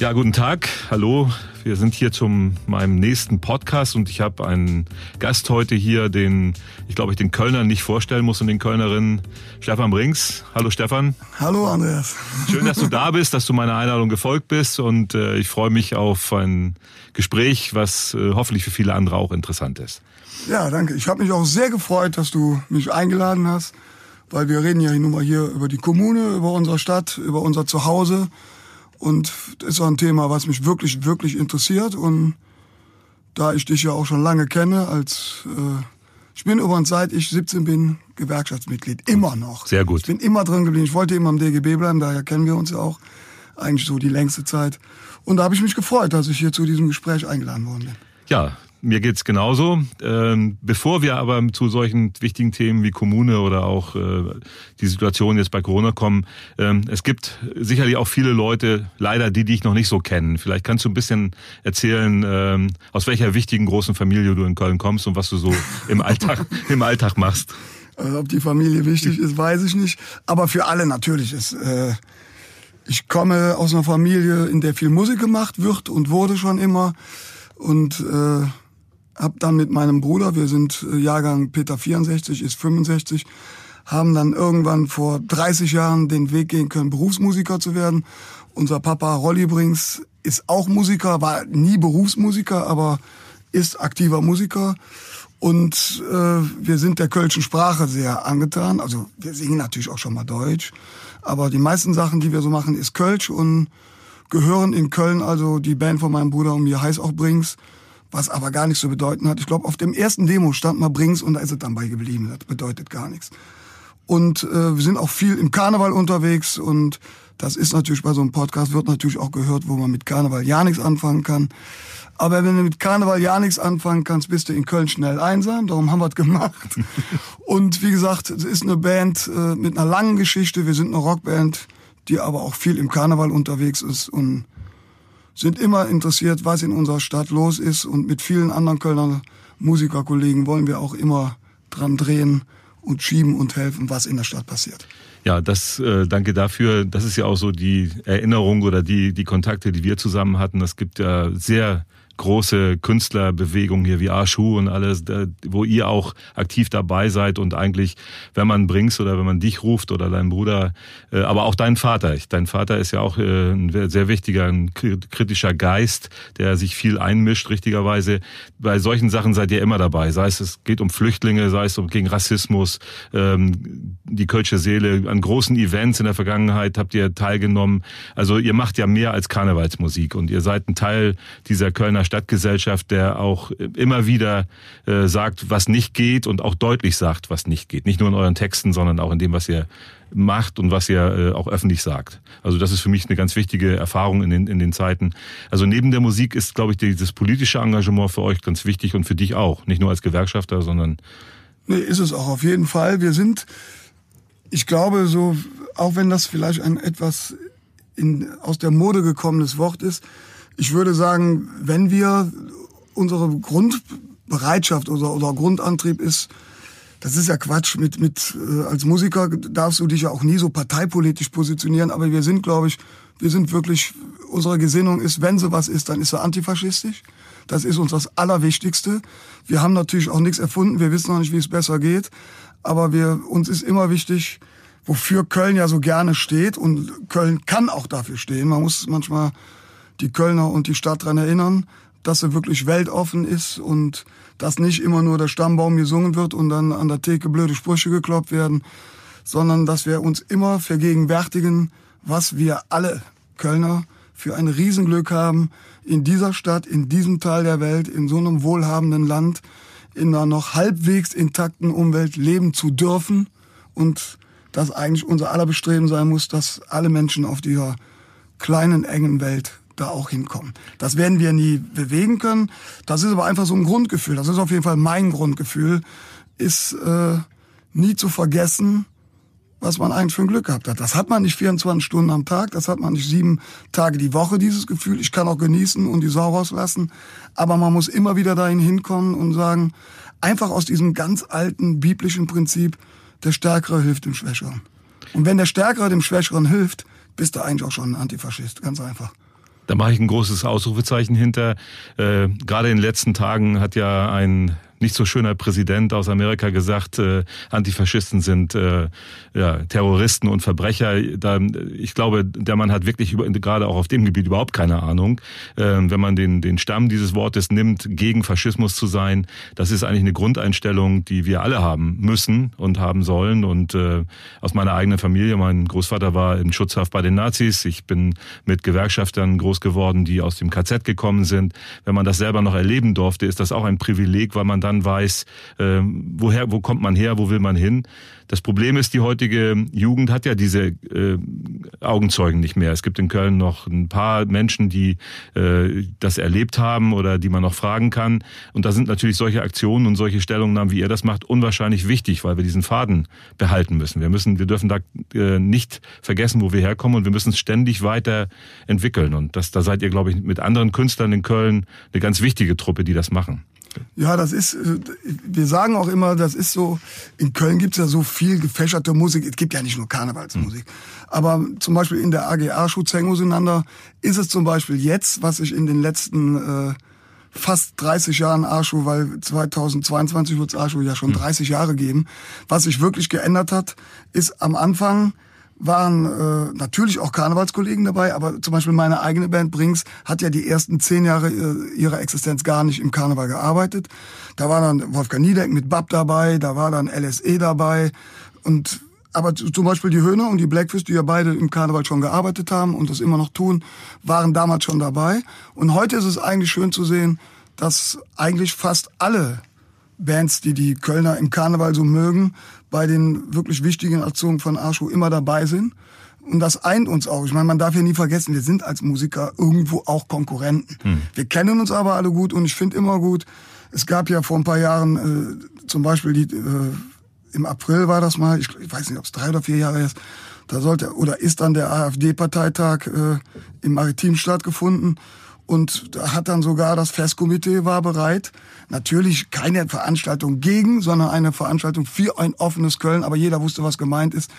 Ja, guten Tag. Hallo. Wir sind hier zum meinem nächsten Podcast und ich habe einen Gast heute hier, den ich glaube ich den Kölnern nicht vorstellen muss und den Kölnerinnen Stefan Brings. Hallo Stefan. Hallo Andreas. Schön, dass du da bist, dass du meiner Einladung gefolgt bist und äh, ich freue mich auf ein Gespräch, was äh, hoffentlich für viele andere auch interessant ist. Ja, danke. Ich habe mich auch sehr gefreut, dass du mich eingeladen hast, weil wir reden ja nun mal hier über die Kommune, über unsere Stadt, über unser Zuhause und das ist auch ein Thema, was mich wirklich, wirklich interessiert. Und da ich dich ja auch schon lange kenne, als äh, ich bin übrigens seit ich 17 bin Gewerkschaftsmitglied, immer noch. Sehr gut. Ich bin immer drin geblieben. Ich wollte immer im DGB bleiben, daher kennen wir uns ja auch eigentlich so die längste Zeit. Und da habe ich mich gefreut, dass ich hier zu diesem Gespräch eingeladen worden bin. Ja, mir geht's genauso. Ähm, bevor wir aber zu solchen wichtigen Themen wie Kommune oder auch äh, die Situation jetzt bei Corona kommen, ähm, es gibt sicherlich auch viele Leute, leider die, die ich noch nicht so kennen. Vielleicht kannst du ein bisschen erzählen, ähm, aus welcher wichtigen großen Familie du in Köln kommst und was du so im Alltag im Alltag machst. Also, ob die Familie wichtig ist, weiß ich nicht. Aber für alle natürlich ist. Äh, ich komme aus einer Familie, in der viel Musik gemacht wird und wurde schon immer. Und äh, hab dann mit meinem Bruder, wir sind äh, Jahrgang Peter 64, ist 65, haben dann irgendwann vor 30 Jahren den Weg gehen können, Berufsmusiker zu werden. Unser Papa Rolli Brings ist auch Musiker, war nie Berufsmusiker, aber ist aktiver Musiker. Und äh, wir sind der kölschen Sprache sehr angetan. Also wir singen natürlich auch schon mal Deutsch. Aber die meisten Sachen, die wir so machen, ist Kölsch und gehören in Köln also die Band von meinem Bruder und mir heißt auch Brings was aber gar nichts zu bedeuten hat. Ich glaube, auf dem ersten Demo stand mal Brings und da ist es dann bei geblieben. Das bedeutet gar nichts. Und äh, wir sind auch viel im Karneval unterwegs und das ist natürlich bei so einem Podcast, wird natürlich auch gehört, wo man mit Karneval ja nichts anfangen kann. Aber wenn du mit Karneval ja nichts anfangen kannst, bist du in Köln schnell einsam. Darum haben wir es gemacht. und wie gesagt, es ist eine Band äh, mit einer langen Geschichte. Wir sind eine Rockband, die aber auch viel im Karneval unterwegs ist und sind immer interessiert, was in unserer Stadt los ist. Und mit vielen anderen Kölner Musikerkollegen wollen wir auch immer dran drehen und schieben und helfen, was in der Stadt passiert. Ja, das äh, danke dafür. Das ist ja auch so die Erinnerung oder die die Kontakte, die wir zusammen hatten. Es gibt ja sehr große Künstlerbewegung hier wie Arschu und alles, wo ihr auch aktiv dabei seid und eigentlich, wenn man bringst oder wenn man dich ruft oder deinen Bruder, äh, aber auch deinen Vater. Dein Vater ist ja auch äh, ein sehr wichtiger, ein kritischer Geist, der sich viel einmischt, richtigerweise. Bei solchen Sachen seid ihr immer dabei. Sei es, es geht um Flüchtlinge, sei es um gegen Rassismus, ähm, die Kölsche Seele, an großen Events in der Vergangenheit habt ihr teilgenommen. Also ihr macht ja mehr als Karnevalsmusik und ihr seid ein Teil dieser Kölner Stadtgesellschaft, der auch immer wieder äh, sagt, was nicht geht und auch deutlich sagt, was nicht geht. Nicht nur in euren Texten, sondern auch in dem, was ihr macht und was ihr äh, auch öffentlich sagt. Also das ist für mich eine ganz wichtige Erfahrung in den, in den Zeiten. Also neben der Musik ist, glaube ich, dieses politische Engagement für euch ganz wichtig und für dich auch. Nicht nur als Gewerkschafter, sondern... Nee, ist es auch auf jeden Fall. Wir sind, ich glaube, so, auch wenn das vielleicht ein etwas in, aus der Mode gekommenes Wort ist, ich würde sagen, wenn wir unsere Grundbereitschaft oder, oder Grundantrieb ist, das ist ja Quatsch. Mit, mit äh, als Musiker darfst du dich ja auch nie so parteipolitisch positionieren, aber wir sind, glaube ich, wir sind wirklich, unsere Gesinnung ist, wenn so was ist, dann ist er antifaschistisch. Das ist uns das Allerwichtigste. Wir haben natürlich auch nichts erfunden, wir wissen noch nicht, wie es besser geht, aber wir, uns ist immer wichtig, wofür Köln ja so gerne steht und Köln kann auch dafür stehen. Man muss manchmal die Kölner und die Stadt daran erinnern, dass sie wirklich weltoffen ist und dass nicht immer nur der Stammbaum gesungen wird und dann an der Theke blöde Sprüche gekloppt werden, sondern dass wir uns immer vergegenwärtigen, was wir alle Kölner für ein Riesenglück haben, in dieser Stadt, in diesem Teil der Welt, in so einem wohlhabenden Land, in einer noch halbwegs intakten Umwelt leben zu dürfen und dass eigentlich unser aller Bestreben sein muss, dass alle Menschen auf dieser kleinen, engen Welt da auch hinkommen. Das werden wir nie bewegen können. Das ist aber einfach so ein Grundgefühl. Das ist auf jeden Fall mein Grundgefühl, ist äh, nie zu vergessen, was man eigentlich für ein Glück gehabt hat. Das hat man nicht 24 Stunden am Tag, das hat man nicht sieben Tage die Woche, dieses Gefühl. Ich kann auch genießen und die Sau rauslassen. Aber man muss immer wieder dahin hinkommen und sagen, einfach aus diesem ganz alten biblischen Prinzip, der Stärkere hilft dem Schwächeren. Und wenn der Stärkere dem Schwächeren hilft, bist du eigentlich auch schon ein Antifaschist, ganz einfach. Da mache ich ein großes Ausrufezeichen hinter. Äh, gerade in den letzten Tagen hat ja ein nicht so schöner Präsident aus Amerika gesagt, äh, Antifaschisten sind äh, ja, Terroristen und Verbrecher. Da, ich glaube, der Mann hat wirklich über, gerade auch auf dem Gebiet überhaupt keine Ahnung. Äh, wenn man den, den Stamm dieses Wortes nimmt, gegen Faschismus zu sein, das ist eigentlich eine Grundeinstellung, die wir alle haben müssen und haben sollen. Und äh, aus meiner eigenen Familie, mein Großvater war in Schutzhaft bei den Nazis. Ich bin mit Gewerkschaftern groß geworden, die aus dem KZ gekommen sind. Wenn man das selber noch erleben durfte, ist das auch ein Privileg, weil man dann weiß, äh, woher, wo kommt man her, wo will man hin. Das Problem ist, die heutige Jugend hat ja diese äh, Augenzeugen nicht mehr. Es gibt in Köln noch ein paar Menschen, die äh, das erlebt haben oder die man noch fragen kann. Und da sind natürlich solche Aktionen und solche Stellungnahmen, wie ihr das macht, unwahrscheinlich wichtig, weil wir diesen Faden behalten müssen. Wir müssen, wir dürfen da äh, nicht vergessen, wo wir herkommen und wir müssen es ständig weiter entwickeln. Und das, da seid ihr, glaube ich, mit anderen Künstlern in Köln eine ganz wichtige Truppe, die das machen. Ja, das ist, äh, wir sagen auch immer, das ist so, in Köln gibt's ja so viel gefächerte Musik, es gibt ja nicht nur Karnevalsmusik, mhm. aber zum Beispiel in der AGA Schutzhängen auseinander ist es zum Beispiel jetzt, was ich in den letzten äh, fast 30 Jahren Arschu, weil 2022 wird es Arschu ja schon 30 mhm. Jahre geben, was sich wirklich geändert hat, ist am Anfang waren äh, natürlich auch Karnevalskollegen dabei, aber zum Beispiel meine eigene Band Brings hat ja die ersten zehn Jahre äh, ihrer Existenz gar nicht im Karneval gearbeitet. Da war dann Wolfgang Niedeck mit Bab dabei, da war dann LSE dabei und aber zum Beispiel die Höhner und die Blackfist, die ja beide im Karneval schon gearbeitet haben und das immer noch tun, waren damals schon dabei. Und heute ist es eigentlich schön zu sehen, dass eigentlich fast alle Bands, die die Kölner im Karneval so mögen, bei den wirklich wichtigen Aktionen von Arschu immer dabei sind. Und das eint uns auch. Ich meine, man darf ja nie vergessen, wir sind als Musiker irgendwo auch Konkurrenten. Hm. Wir kennen uns aber alle gut und ich finde immer gut, es gab ja vor ein paar Jahren äh, zum Beispiel die, äh, im April war das mal, ich, ich weiß nicht, ob es drei oder vier Jahre ist, da sollte oder ist dann der AfD-Parteitag äh, im Maritim stattgefunden. Und da hat dann sogar das Festkomitee war bereit. Natürlich keine Veranstaltung gegen, sondern eine Veranstaltung für ein offenes Köln. Aber jeder wusste, was gemeint ist.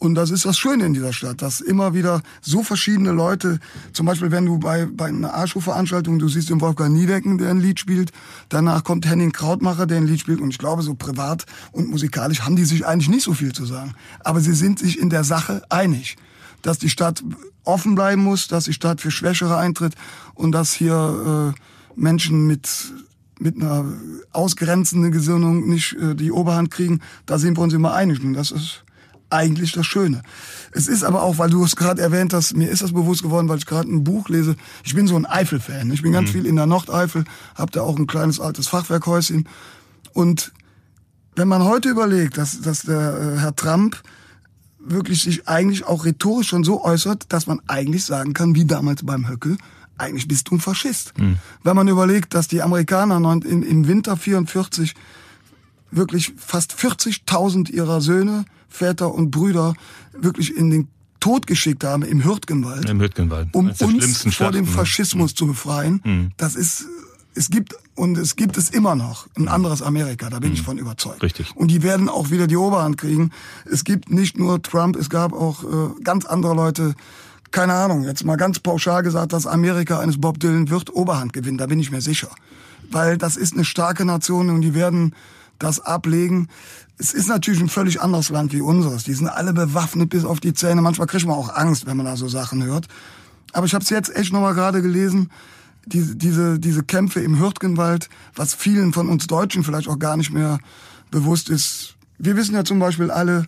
Und das ist das Schöne in dieser Stadt, dass immer wieder so verschiedene Leute, zum Beispiel wenn du bei, bei einer Arschu-Veranstaltung, du siehst den Wolfgang Niedecken, der ein Lied spielt, danach kommt Henning Krautmacher, der ein Lied spielt und ich glaube, so privat und musikalisch haben die sich eigentlich nicht so viel zu sagen. Aber sie sind sich in der Sache einig dass die Stadt offen bleiben muss, dass die Stadt für Schwächere eintritt und dass hier äh, Menschen mit mit einer ausgrenzenden Gesinnung nicht äh, die Oberhand kriegen, da sind wir uns immer einig. Und das ist eigentlich das Schöne. Es ist aber auch, weil du es gerade erwähnt hast, mir ist das bewusst geworden, weil ich gerade ein Buch lese. Ich bin so ein Eifel-Fan. Ich bin ganz mhm. viel in der Nordeifel, habe da auch ein kleines altes Fachwerkhäuschen. Und wenn man heute überlegt, dass, dass der äh, Herr Trump wirklich sich eigentlich auch rhetorisch schon so äußert, dass man eigentlich sagen kann, wie damals beim Höcke, eigentlich bist du ein Faschist. Mhm. Wenn man überlegt, dass die Amerikaner im Winter 44 wirklich fast 40.000 ihrer Söhne, Väter und Brüder wirklich in den Tod geschickt haben im Hürtgenwald, Im Hürtgenwald. um uns vor dem Faschismus mhm. zu befreien, mhm. das ist es gibt und es gibt es immer noch ein anderes Amerika, da bin mhm. ich von überzeugt. Richtig. Und die werden auch wieder die Oberhand kriegen. Es gibt nicht nur Trump, es gab auch äh, ganz andere Leute. Keine Ahnung, jetzt mal ganz pauschal gesagt, dass Amerika eines Bob Dylan wird Oberhand gewinnen, da bin ich mir sicher. Weil das ist eine starke Nation und die werden das ablegen. Es ist natürlich ein völlig anderes Land wie unseres. Die sind alle bewaffnet bis auf die Zähne. Manchmal kriegt man auch Angst, wenn man da so Sachen hört. Aber ich habe es jetzt echt nochmal gerade gelesen diese, diese, diese Kämpfe im Hürtgenwald, was vielen von uns Deutschen vielleicht auch gar nicht mehr bewusst ist. Wir wissen ja zum Beispiel alle,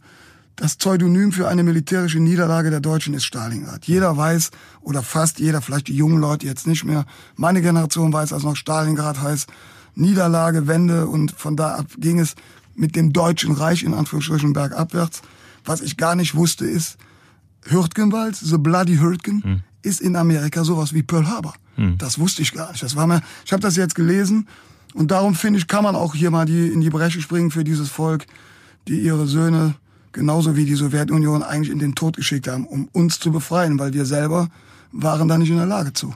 das Pseudonym für eine militärische Niederlage der Deutschen ist Stalingrad. Jeder weiß, oder fast jeder, vielleicht die jungen Leute jetzt nicht mehr, meine Generation weiß, als noch Stalingrad heißt, Niederlage, Wende und von da ab ging es mit dem Deutschen Reich in Anführungsstrichen bergabwärts. Was ich gar nicht wusste ist, Hürtgenwald, the bloody Hürtgen, hm. ist in Amerika sowas wie Pearl Harbor. Hm. Das wusste ich gar nicht. Das war mir, ich habe das jetzt gelesen und darum finde ich, kann man auch hier mal die in die Bresche springen für dieses Volk, die ihre Söhne genauso wie die Sowjetunion eigentlich in den Tod geschickt haben, um uns zu befreien, weil wir selber waren da nicht in der Lage zu.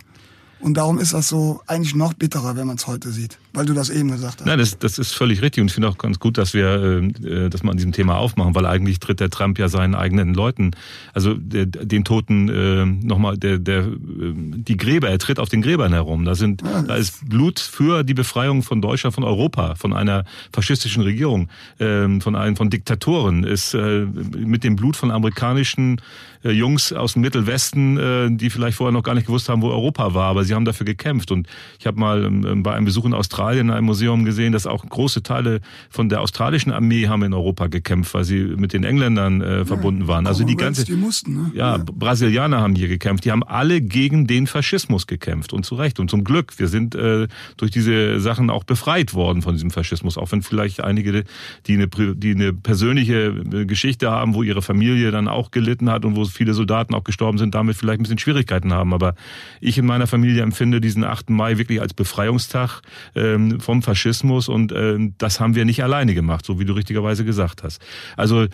Und darum ist das so eigentlich noch bitterer, wenn man es heute sieht, weil du das eben gesagt hast. Nein, das, das ist völlig richtig und ich finde auch ganz gut, dass wir äh, das mal an diesem Thema aufmachen, weil eigentlich tritt der Trump ja seinen eigenen Leuten, also der, den Toten äh, nochmal, der, der, äh, die Gräber, er tritt auf den Gräbern herum. Da sind, ja, da ist Blut für die Befreiung von Deutschland, von Europa, von einer faschistischen Regierung, äh, von einem von Diktatoren, ist äh, mit dem Blut von amerikanischen äh, Jungs aus dem Mittelwesten, äh, die vielleicht vorher noch gar nicht gewusst haben, wo Europa war, aber sie haben dafür gekämpft. Und ich habe mal ähm, bei einem Besuch in Australien in einem Museum gesehen, dass auch große Teile von der australischen Armee haben in Europa gekämpft, weil sie mit den Engländern äh, verbunden waren. Also die ganze, die mussten, ne? ja, ja, Brasilianer haben hier gekämpft. Die haben alle gegen den Faschismus gekämpft und zu Recht und zum Glück. Wir sind äh, durch diese Sachen auch befreit worden von diesem Faschismus, auch wenn vielleicht einige, die eine, die eine persönliche äh, Geschichte haben, wo ihre Familie dann auch gelitten hat und wo viele Soldaten auch gestorben sind, damit vielleicht ein bisschen Schwierigkeiten haben. Aber ich in meiner Familie empfinde diesen 8. Mai wirklich als Befreiungstag ähm, vom Faschismus und ähm, das haben wir nicht alleine gemacht, so wie du richtigerweise gesagt hast. Also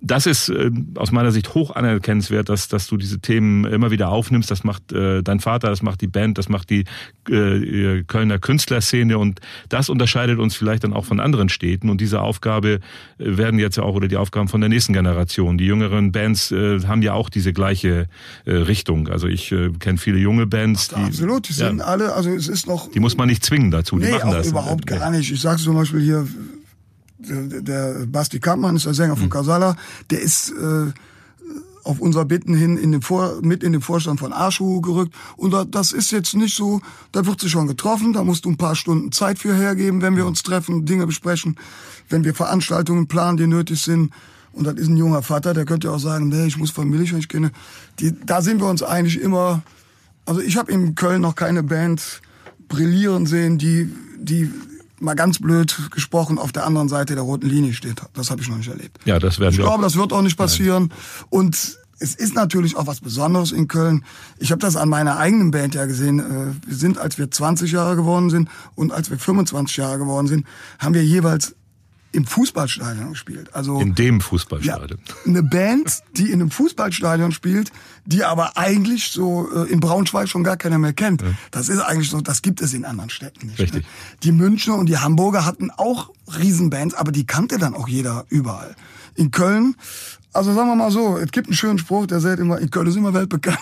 das ist äh, aus meiner Sicht hoch anerkennenswert, dass, dass du diese Themen immer wieder aufnimmst. Das macht äh, dein Vater, das macht die Band, das macht die äh, Kölner Künstlerszene und das unterscheidet uns vielleicht dann auch von anderen Städten. Und diese Aufgabe werden jetzt ja auch oder die Aufgaben von der nächsten Generation. Die jüngeren Bands äh, haben ja auch diese gleiche äh, Richtung. Also ich äh, kenne viele junge Bands. Die, Absolut, die sind ja, alle, also es ist noch. Die muss man nicht zwingen dazu, die nee, machen das. Überhaupt gar nicht. Ich sage zum Beispiel hier der Basti Kampmann ist der Sänger von Casala, der ist äh, auf unser Bitten hin in den Vor mit in den Vorstand von Arschu gerückt. Und das ist jetzt nicht so, da wird sich schon getroffen, da musst du ein paar Stunden Zeit für hergeben, wenn wir uns treffen, Dinge besprechen, wenn wir Veranstaltungen planen, die nötig sind. Und das ist ein junger Vater, der könnte auch sagen, nee, ich muss Familie, wenn ich kenne. Die, da sind wir uns eigentlich immer, also ich habe in Köln noch keine Band brillieren sehen, die, die mal ganz blöd gesprochen, auf der anderen Seite der roten Linie steht. Das habe ich noch nicht erlebt. Ja, das werden Ich glaube, das wird auch nicht passieren. Nein. Und es ist natürlich auch was Besonderes in Köln. Ich habe das an meiner eigenen Band ja gesehen. Äh, wir sind, als wir 20 Jahre geworden sind und als wir 25 Jahre geworden sind, haben wir jeweils im Fußballstadion gespielt. Also in dem Fußballstadion. Ja, eine Band, die in einem Fußballstadion spielt, die aber eigentlich so äh, in Braunschweig schon gar keiner mehr kennt. Ja. Das ist eigentlich so, das gibt es in anderen Städten nicht. Richtig. Ne? Die Münchner und die Hamburger hatten auch Riesenbands, aber die kannte dann auch jeder überall. In Köln also sagen wir mal so, es gibt einen schönen Spruch, der sagt immer, in Köln ist immer weltbekannt.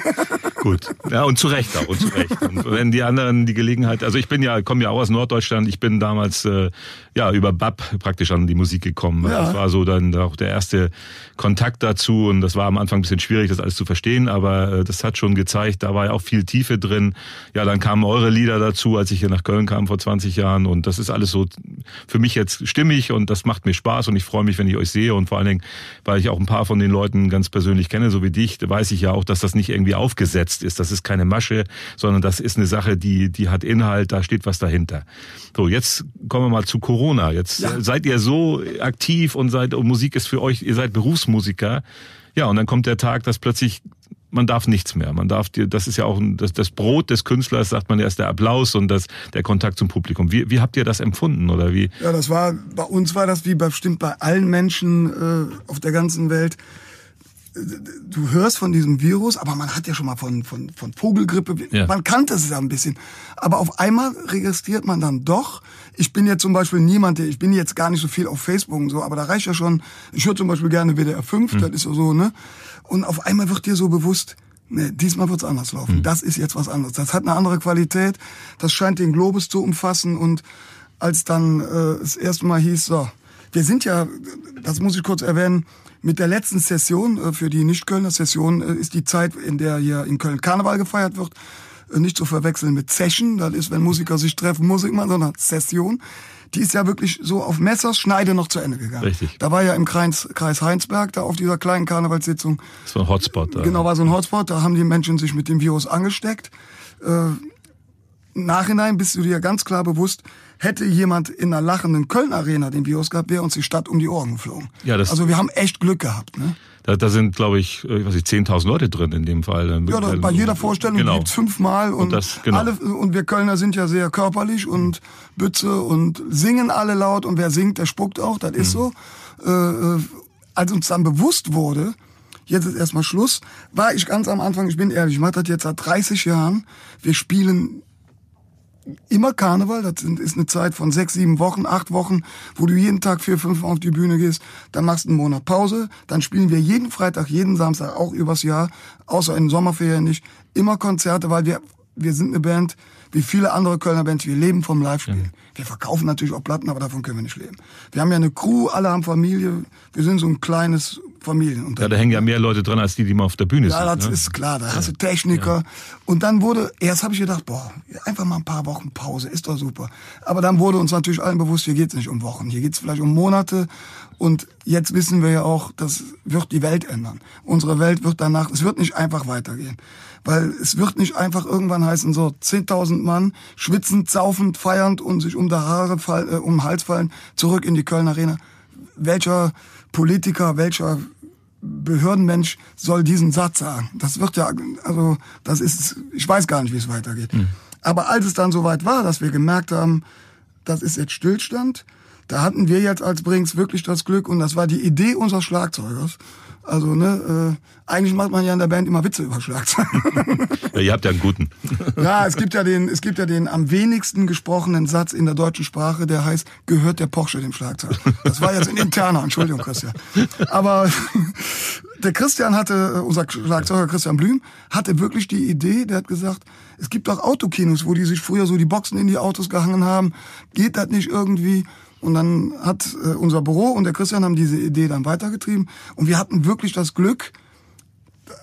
Gut. Ja, und zu Recht auch, und zu Recht. Und wenn die anderen die Gelegenheit, also ich bin ja, komme ja auch aus Norddeutschland, ich bin damals äh, ja über BAP praktisch an die Musik gekommen. Ja. Das war so dann auch der erste Kontakt dazu und das war am Anfang ein bisschen schwierig, das alles zu verstehen, aber äh, das hat schon gezeigt, da war ja auch viel Tiefe drin. Ja, dann kamen eure Lieder dazu, als ich hier nach Köln kam vor 20 Jahren und das ist alles so für mich jetzt stimmig und das macht mir Spaß und ich freue mich, wenn ich euch sehe und vor allen Dingen weil ich auch ein paar von den Leuten ganz persönlich kenne, so wie dich, weiß ich ja auch, dass das nicht irgendwie aufgesetzt ist. Das ist keine Masche, sondern das ist eine Sache, die, die hat Inhalt, da steht was dahinter. So, jetzt kommen wir mal zu Corona. Jetzt ja. seid ihr so aktiv und seid, und Musik ist für euch, ihr seid Berufsmusiker. Ja, und dann kommt der Tag, dass plötzlich man darf nichts mehr. Man darf dir, das ist ja auch das, das Brot des Künstlers, sagt man erst der Applaus und das, der Kontakt zum Publikum. Wie, wie habt ihr das empfunden oder wie? Ja, das war, bei uns war das wie bestimmt bei allen Menschen äh, auf der ganzen Welt. Du hörst von diesem Virus, aber man hat ja schon mal von, von, von Vogelgrippe, ja. man kannte es ja ein bisschen. Aber auf einmal registriert man dann doch, ich bin jetzt zum Beispiel niemand, ich bin jetzt gar nicht so viel auf Facebook und so, aber da reicht ja schon, ich höre zum Beispiel gerne WDR 5, hm. das ist so, ne? Und auf einmal wird dir so bewusst, nee, diesmal wird's anders laufen. Mhm. Das ist jetzt was anderes. Das hat eine andere Qualität. Das scheint den Globus zu umfassen. Und als dann äh, das erste Mal hieß, so, wir sind ja, das muss ich kurz erwähnen, mit der letzten Session äh, für die Nicht-Kölner Session äh, ist die Zeit, in der hier in Köln Karneval gefeiert wird, äh, nicht zu verwechseln mit Session. Das ist, wenn Musiker sich treffen, Musik machen, sondern Session die ist ja wirklich so auf Messerschneide noch zu Ende gegangen. Richtig. Da war ja im Kreis, Kreis Heinsberg, da auf dieser kleinen Karnevalssitzung. So ein Hotspot da. Genau, war so ein Hotspot, da haben die Menschen sich mit dem Virus angesteckt. Äh, Nachhinein bist du dir ganz klar bewusst, hätte jemand in einer lachenden Köln-Arena den Virus gehabt, wäre uns die Stadt um die Ohren geflogen. Ja, das also wir haben echt Glück gehabt. Ne? Da, da sind, glaube ich, äh, ich weiß nicht, 10.000 Leute drin in dem Fall. Ja, da, bei jeder Vorstellung genau. gibt's fünfmal und, und, das, genau. alle, und wir Kölner sind ja sehr körperlich und Bütze und singen alle laut und wer singt, der spuckt auch, das ist mhm. so. Äh, äh, als uns dann bewusst wurde, Jetzt ist erstmal Schluss. War ich ganz am Anfang, ich bin ehrlich, ich mache das jetzt seit 30 Jahren. Wir spielen immer Karneval, das ist eine Zeit von sechs, sieben Wochen, acht Wochen, wo du jeden Tag vier, fünf Mal auf die Bühne gehst, dann machst du einen Monat Pause, dann spielen wir jeden Freitag, jeden Samstag, auch übers Jahr, außer in Sommerferien nicht, immer Konzerte, weil wir, wir sind eine Band, wie viele andere Kölner Bands, wir leben vom Live-Spielen. Ja. Wir verkaufen natürlich auch Platten, aber davon können wir nicht leben. Wir haben ja eine Crew, alle haben Familie, wir sind so ein kleines Familienunternehmen. Ja, da hängen ja mehr Leute dran, als die, die mal auf der Bühne ja, sind. Ja, das ne? ist klar, da hast du Techniker. Ja. Und dann wurde, erst habe ich gedacht, boah, einfach mal ein paar Wochen Pause, ist doch super. Aber dann wurde uns natürlich allen bewusst, hier geht's nicht um Wochen, hier geht's vielleicht um Monate. Und jetzt wissen wir ja auch, das wird die Welt ändern. Unsere Welt wird danach, es wird nicht einfach weitergehen. Weil es wird nicht einfach irgendwann heißen, so 10.000 Mann, schwitzend, saufend, feiernd und sich um die Haare, fall, äh, um den Hals fallen, zurück in die Kölner Arena. Welcher Politiker, welcher Behördenmensch soll diesen Satz sagen? Das wird ja, also das ist, ich weiß gar nicht, wie es weitergeht. Mhm. Aber als es dann soweit war, dass wir gemerkt haben, das ist jetzt Stillstand, da hatten wir jetzt als Brings wirklich das Glück und das war die Idee unseres Schlagzeugers. Also, ne, äh, eigentlich macht man ja in der Band immer Witze über Schlagzeug. ja, ihr habt ja einen guten. ja, es gibt ja den, es gibt ja den am wenigsten gesprochenen Satz in der deutschen Sprache, der heißt, gehört der Porsche dem Schlagzeug. Das war jetzt ein interner, Entschuldigung, Christian. Aber der Christian hatte, äh, unser Schlagzeuger Christian Blüm, hatte wirklich die Idee, der hat gesagt, es gibt doch Autokinos, wo die sich früher so die Boxen in die Autos gehangen haben. Geht das nicht irgendwie? Und dann hat äh, unser Büro und der Christian haben diese Idee dann weitergetrieben. Und wir hatten wirklich das Glück,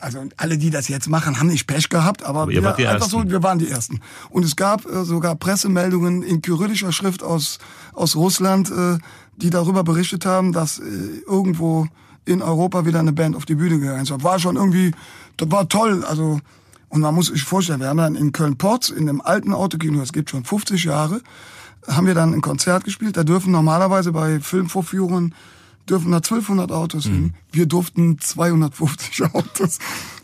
also alle, die das jetzt machen, haben nicht Pech gehabt, aber, aber wir, einfach Ersten. so, wir waren die Ersten. Und es gab äh, sogar Pressemeldungen in kyrillischer Schrift aus, aus Russland, äh, die darüber berichtet haben, dass äh, irgendwo in Europa wieder eine Band auf die Bühne gegangen ist. War schon irgendwie, das war toll. Also, und man muss sich vorstellen, wir haben dann in Köln-Porz, in dem alten Autokino, das gibt schon 50 Jahre, haben wir dann ein Konzert gespielt. Da dürfen normalerweise bei Filmvorführungen dürfen da 1200 Autos hin. Mhm. Wir durften 250 Autos.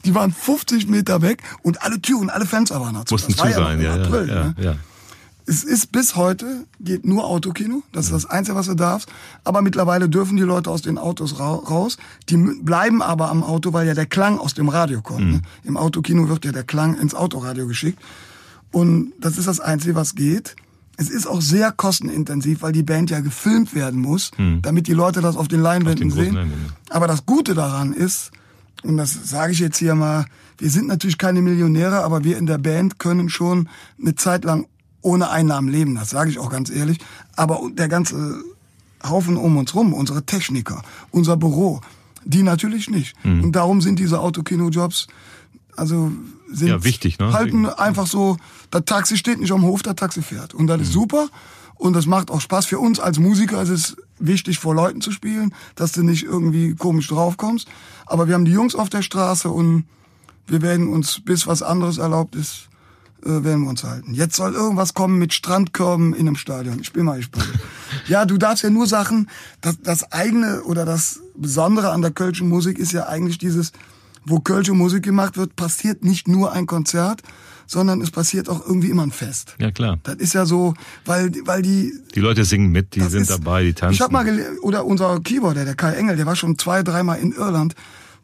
Die waren 50 Meter weg und alle Türen, alle Fenster waren dazu. Mussten zu ja sein, ja, April, ja, ne? ja. Es ist bis heute, geht nur Autokino. Das ist das Einzige, was du darfst. Aber mittlerweile dürfen die Leute aus den Autos raus. Die bleiben aber am Auto, weil ja der Klang aus dem Radio kommt. Mhm. Ne? Im Autokino wird ja der Klang ins Autoradio geschickt. Und das ist das Einzige, was geht. Es ist auch sehr kostenintensiv, weil die Band ja gefilmt werden muss, hm. damit die Leute das auf den Leinwänden auf den sehen. Leinwänden. Aber das Gute daran ist, und das sage ich jetzt hier mal, wir sind natürlich keine Millionäre, aber wir in der Band können schon eine Zeit lang ohne Einnahmen leben. Das sage ich auch ganz ehrlich. Aber der ganze Haufen um uns rum, unsere Techniker, unser Büro, die natürlich nicht. Mhm. Und darum sind diese Autokino-Jobs also sind ja, wichtig, ne? halten einfach so, das Taxi steht nicht am Hof, das Taxi fährt. Und das mhm. ist super. Und das macht auch Spaß für uns als Musiker. Es ist wichtig, vor Leuten zu spielen, dass du nicht irgendwie komisch draufkommst. Aber wir haben die Jungs auf der Straße und wir werden uns, bis was anderes erlaubt ist, äh, werden wir uns halten. Jetzt soll irgendwas kommen mit Strandkörben in einem Stadion. Ich bin mal gespannt. ja, du darfst ja nur Sachen, das, das eigene oder das Besondere an der Kölschen Musik ist ja eigentlich dieses, wo Kölsche Musik gemacht wird, passiert nicht nur ein Konzert, sondern es passiert auch irgendwie immer ein Fest. Ja, klar. Das ist ja so, weil, weil die... Die Leute singen mit, die sind ist, dabei, die tanzen. Ich hab mal, oder unser Keyboarder, der Kai Engel, der war schon zwei, dreimal in Irland,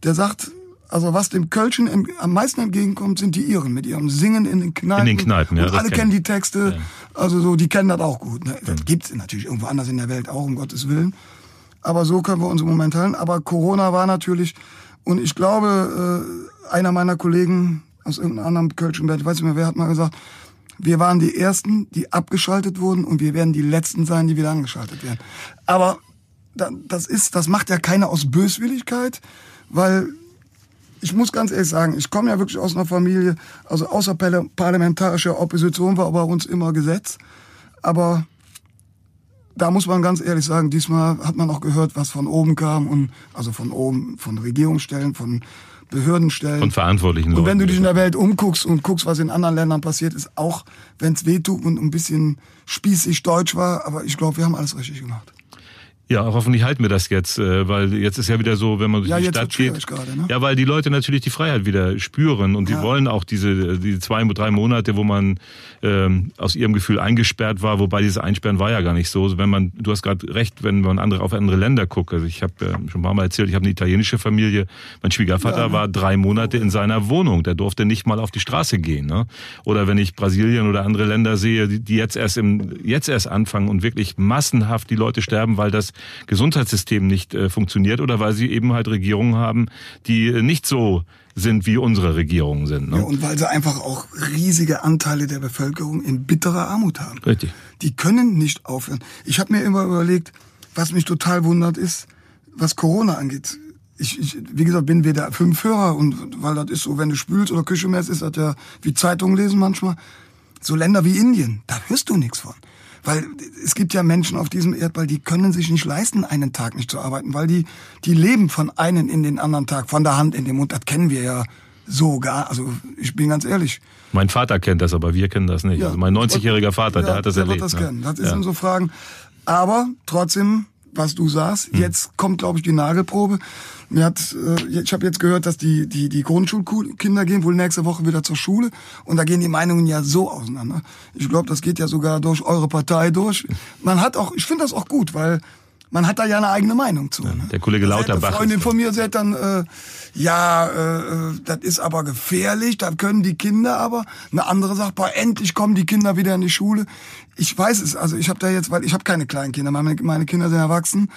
der sagt, also was dem Kölschen am meisten entgegenkommt, sind die Iren mit ihrem Singen in den Kneipen. In den Kneipen, ja. Und alle kennen die Texte, ja. also so, die kennen das auch gut. Ne? Das ja. gibt's natürlich irgendwo anders in der Welt auch, um Gottes Willen. Aber so können wir uns im Moment halten. Aber Corona war natürlich und ich glaube, äh, einer meiner Kollegen aus irgendeinem anderen Kölschen Band, ich weiß nicht mehr, wer hat mal gesagt, wir waren die Ersten, die abgeschaltet wurden und wir werden die Letzten sein, die wieder angeschaltet werden. Aber das ist, das macht ja keiner aus Böswilligkeit, weil ich muss ganz ehrlich sagen, ich komme ja wirklich aus einer Familie, also außer parlamentarischer Opposition war bei uns immer Gesetz. Aber da muss man ganz ehrlich sagen, diesmal hat man auch gehört, was von oben kam und also von oben, von Regierungsstellen, von Behördenstellen. Von Verantwortlichen. Und wenn du dich in der Welt umguckst und guckst, was in anderen Ländern passiert ist, auch wenn es wehtut und ein bisschen spießig deutsch war, aber ich glaube, wir haben alles richtig gemacht. Ja, hoffentlich halten wir das jetzt, äh, weil jetzt ist ja wieder so, wenn man durch Ja, die Stadt geht. gerade, ne? Ja, weil die Leute natürlich die Freiheit wieder spüren und Ja. wollen auch diese die zwei, drei Monate, wo man ähm, aus ihrem Gefühl eingesperrt war, wobei dieses Einsperren war ja gar nicht so. Wenn man, du hast gerade recht, wenn man andere auf andere Länder guckt. Also ich habe äh, schon ein paar Mal erzählt, ich habe eine italienische Familie. Mein Schwiegervater Ja, ne? war drei Monate in seiner Wohnung, der durfte nicht mal auf die Straße gehen. Ne? Oder wenn ich Brasilien oder andere Länder sehe, die, die jetzt erst im jetzt erst anfangen und wirklich massenhaft die Leute sterben, weil das Gesundheitssystem nicht äh, funktioniert oder weil sie eben halt Regierungen haben, die äh, nicht so sind, wie unsere Regierungen sind. Ne? Ja, und weil sie einfach auch riesige Anteile der Bevölkerung in bitterer Armut haben. Richtig. Die können nicht aufhören. Ich habe mir immer überlegt, was mich total wundert ist, was Corona angeht. Ich, ich wie gesagt, bin weder Fünfhörer und weil das ist so, wenn du spülst oder Küche mähst, ist das ja wie Zeitungen lesen manchmal. So Länder wie Indien, da hörst du nichts von. Weil es gibt ja Menschen auf diesem Erdball, die können sich nicht leisten, einen Tag nicht zu arbeiten, weil die, die leben von einem in den anderen Tag, von der Hand in den Mund. Das kennen wir ja sogar. Also ich bin ganz ehrlich. Mein Vater kennt das, aber wir kennen das nicht. Ja. also mein 90-jähriger Vater, der Ja, hat das der erlebt. Wird das ne? kennen. Das ja. sind so Fragen. Aber trotzdem, was du sagst, Hm. jetzt kommt, glaube ich, die Nagelprobe. Mir hat, äh, ich habe jetzt gehört, dass die, die, die Grundschulkinder gehen wohl nächste Woche wieder zur Schule. Und da gehen die Meinungen ja so auseinander. Ich glaube, das geht ja sogar durch eure Partei durch. Man hat auch, ich finde das auch gut, weil man hat da ja eine eigene Meinung zu. ne? der Kollege Lauterbach Eine Freundin von mir sagt dann, äh, ja, äh, äh, das ist aber gefährlich, da können die Kinder aber. Eine andere sagt, boah, endlich kommen die Kinder wieder in die Schule. Ich weiß es, also ich habe da jetzt, weil ich habe keine kleinen Kinder, meine, meine Kinder sind erwachsen.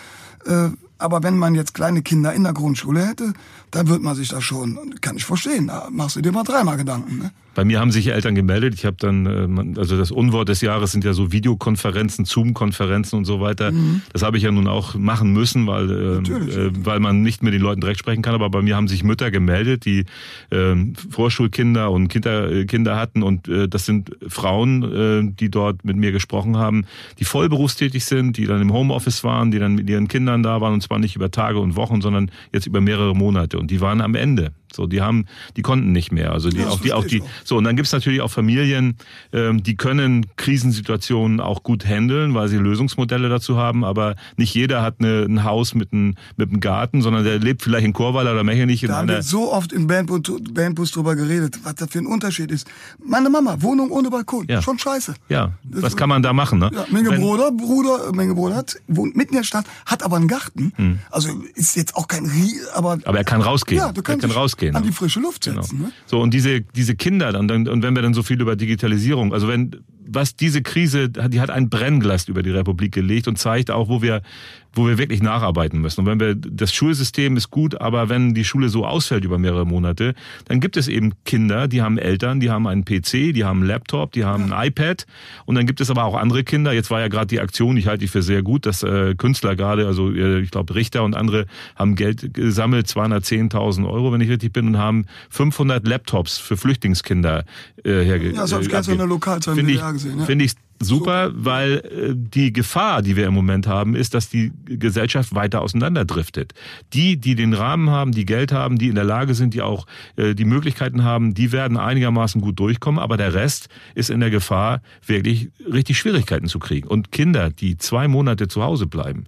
Äh, aber wenn man jetzt kleine Kinder in der Grundschule hätte, dann wird man sich da schon, kann ich verstehen, da machst du dir mal dreimal Gedanken. Ne? Bei mir haben sich Eltern gemeldet. Ich habe dann, äh, also das Unwort des Jahres sind ja so Videokonferenzen, Zoom-Konferenzen und so weiter. Das habe ich ja nun auch machen müssen, weil, ähm, äh, weil man nicht mit den Leuten direkt sprechen kann. Aber bei mir haben sich Mütter gemeldet, die ähm, Vorschulkinder und Kinder, äh, Kinder hatten. Und äh, das sind Frauen, äh, die dort mit mir gesprochen haben, die vollberufstätig sind, die dann im Homeoffice waren, die dann mit ihren Kindern da waren. Und zwar nicht über Tage und Wochen, sondern jetzt über mehrere Monate. Und die waren am Ende. So, die haben, die konnten nicht mehr. Also die, Ja, das auch die, auch die, auch. so, und dann gibt's natürlich auch Familien, ähm, die können Krisensituationen auch gut handeln, weil sie Lösungsmodelle dazu haben, aber nicht jeder hat eine, ein Haus mit einem mit einem Garten, sondern der lebt vielleicht in Chorweiler oder Mechenich Da haben wir so oft im Bandbus, Bandbus drüber geredet, was das für ein Unterschied ist. Meine Mama, Wohnung ohne Balkon, Ja. schon scheiße. Ja, was kann man da machen, ne? Ja, Menge Wenn- Bruder, Bruder, Menge Bruder hat, wohnt mitten in der Stadt, hat aber einen Garten. Also ist jetzt auch kein Rie, aber. Hm. Aber er kann rausgehen. Ja, du er kannst kann dich rausgehen. an ne? die frische Luft Genau. setzen. Ne? So, und diese, diese Kinder dann, dann, und wenn wir dann so viel über Digitalisierung, also wenn, was diese Krise, die hat ein Brennglas über die Republik gelegt und zeigt auch, wo wir, wo wir wirklich nacharbeiten müssen. Und wenn wir, das Schulsystem ist gut, aber wenn die Schule so ausfällt über mehrere Monate, dann gibt es eben Kinder, die haben Eltern, die haben einen PC, die haben einen Laptop, die haben ein iPad. Und dann gibt es aber auch andere Kinder. Jetzt war ja gerade die Aktion, ich halte die für sehr gut, dass äh, Künstler gerade, also äh, ich glaube Richter und andere haben Geld gesammelt, 210.000 Euro, wenn ich richtig bin, und haben 500 Laptops für Flüchtlingskinder äh, herge Ja, das hab ich äh, gestern in der WDR gesehen, ja. Finde ich super, weil äh, die Gefahr, die wir im Moment haben, ist, dass die Gesellschaft weiter auseinanderdriftet. Die, die den Rahmen haben, die Geld haben, die in der Lage sind, die auch äh, die Möglichkeiten haben, die werden einigermaßen gut durchkommen, aber der Rest ist in der Gefahr, wirklich richtig Schwierigkeiten zu kriegen. Und Kinder, die zwei Monate zu Hause bleiben,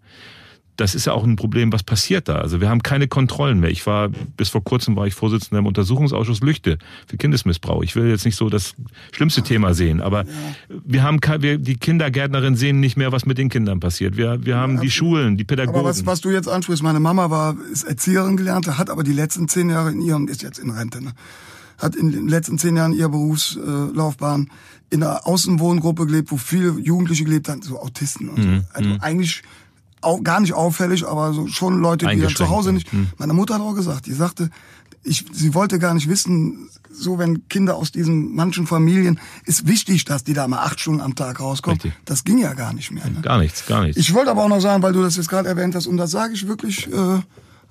das ist ja auch ein Problem, was passiert da. Also wir haben keine Kontrollen mehr. Ich war, bis vor kurzem war ich Vorsitzender im Untersuchungsausschuss Lüchte für Kindesmissbrauch. Ich will jetzt nicht so das schlimmste Thema sehen, aber wir haben wir, die Kindergärtnerin sehen nicht mehr, was mit den Kindern passiert. Wir, wir haben die Schulen, die Pädagogen. Aber was, was du jetzt ansprichst, meine Mama war, ist Erzieherin gelernt, hat aber die letzten zehn Jahre in ihrem, ist jetzt in Rente, ne? hat in den letzten zehn Jahren ihrer Berufslaufbahn in einer Außenwohngruppe gelebt, wo viele Jugendliche gelebt haben, so Autisten und Mhm, so. Also eigentlich auch gar nicht auffällig, aber so schon Leute, die dann zu Hause nicht. Meine Mutter hat auch gesagt, die sagte, ich, sie wollte gar nicht wissen, so wenn Kinder aus diesen manchen Familien, ist wichtig, dass die da mal acht Stunden am Tag rauskommen. Richtig. Das ging ja gar nicht mehr. Ne? Gar nichts, gar nichts. Ich wollte aber auch noch sagen, weil du das jetzt gerade erwähnt hast, und das sage ich wirklich äh,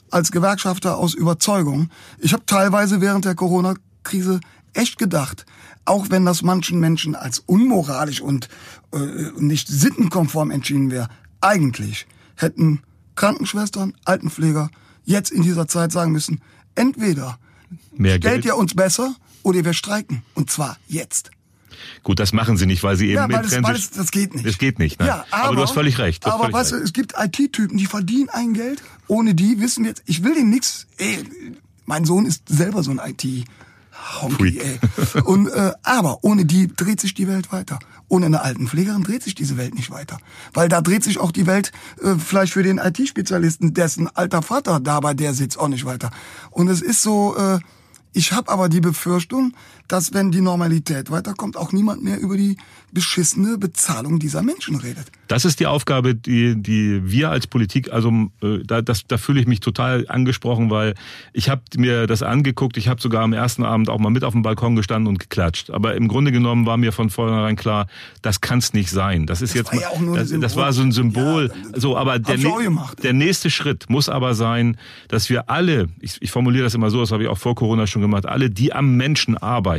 als Gewerkschafter aus Überzeugung. Ich habe teilweise während der Corona-Krise echt gedacht, auch wenn das manchen Menschen als unmoralisch und äh, nicht sittenkonform entschieden wäre, eigentlich hätten Krankenschwestern, Altenpfleger jetzt in dieser Zeit sagen müssen, entweder Mehr stellt Geld. ihr uns besser oder wir streiken. Und zwar jetzt. Gut, das machen sie nicht, weil sie eben ja, weil es, weil es, das geht nicht. Es geht nicht, ne? Ja, aber, aber du hast völlig recht. du Aber völlig weißt du, recht. es gibt IT-Typen, die verdienen ein Geld. Ohne die wissen wir jetzt, ich will denen. Ey, mein Sohn ist selber so ein IT. Honky, Freak. ey. Und, äh, aber ohne die dreht sich die Welt weiter. Ohne eine Altenpflegerin dreht sich diese Welt nicht weiter. Weil da dreht sich auch die Welt äh, vielleicht für den IT-Spezialisten, dessen alter Vater da bei der sitzt, auch nicht weiter. Und es ist so, äh, ich habe aber die Befürchtung, dass wenn die Normalität weiterkommt, auch niemand mehr über die beschissene Bezahlung dieser Menschen redet. Das ist die Aufgabe, die, die wir als Politik, also äh, da, das, da fühle ich mich total angesprochen, weil ich habe mir das angeguckt, ich habe sogar am ersten Abend auch mal mit auf dem Balkon gestanden und geklatscht. Aber im Grunde genommen war mir von vornherein klar, das kann es nicht sein. Das ist Das jetzt war ja auch nur das, das war so ein Symbol. Ja, so, aber der, der nächste Schritt muss aber sein, dass wir alle, ich, ich formuliere das immer so, das habe ich auch vor Corona schon gemacht, alle, die am Menschen arbeiten.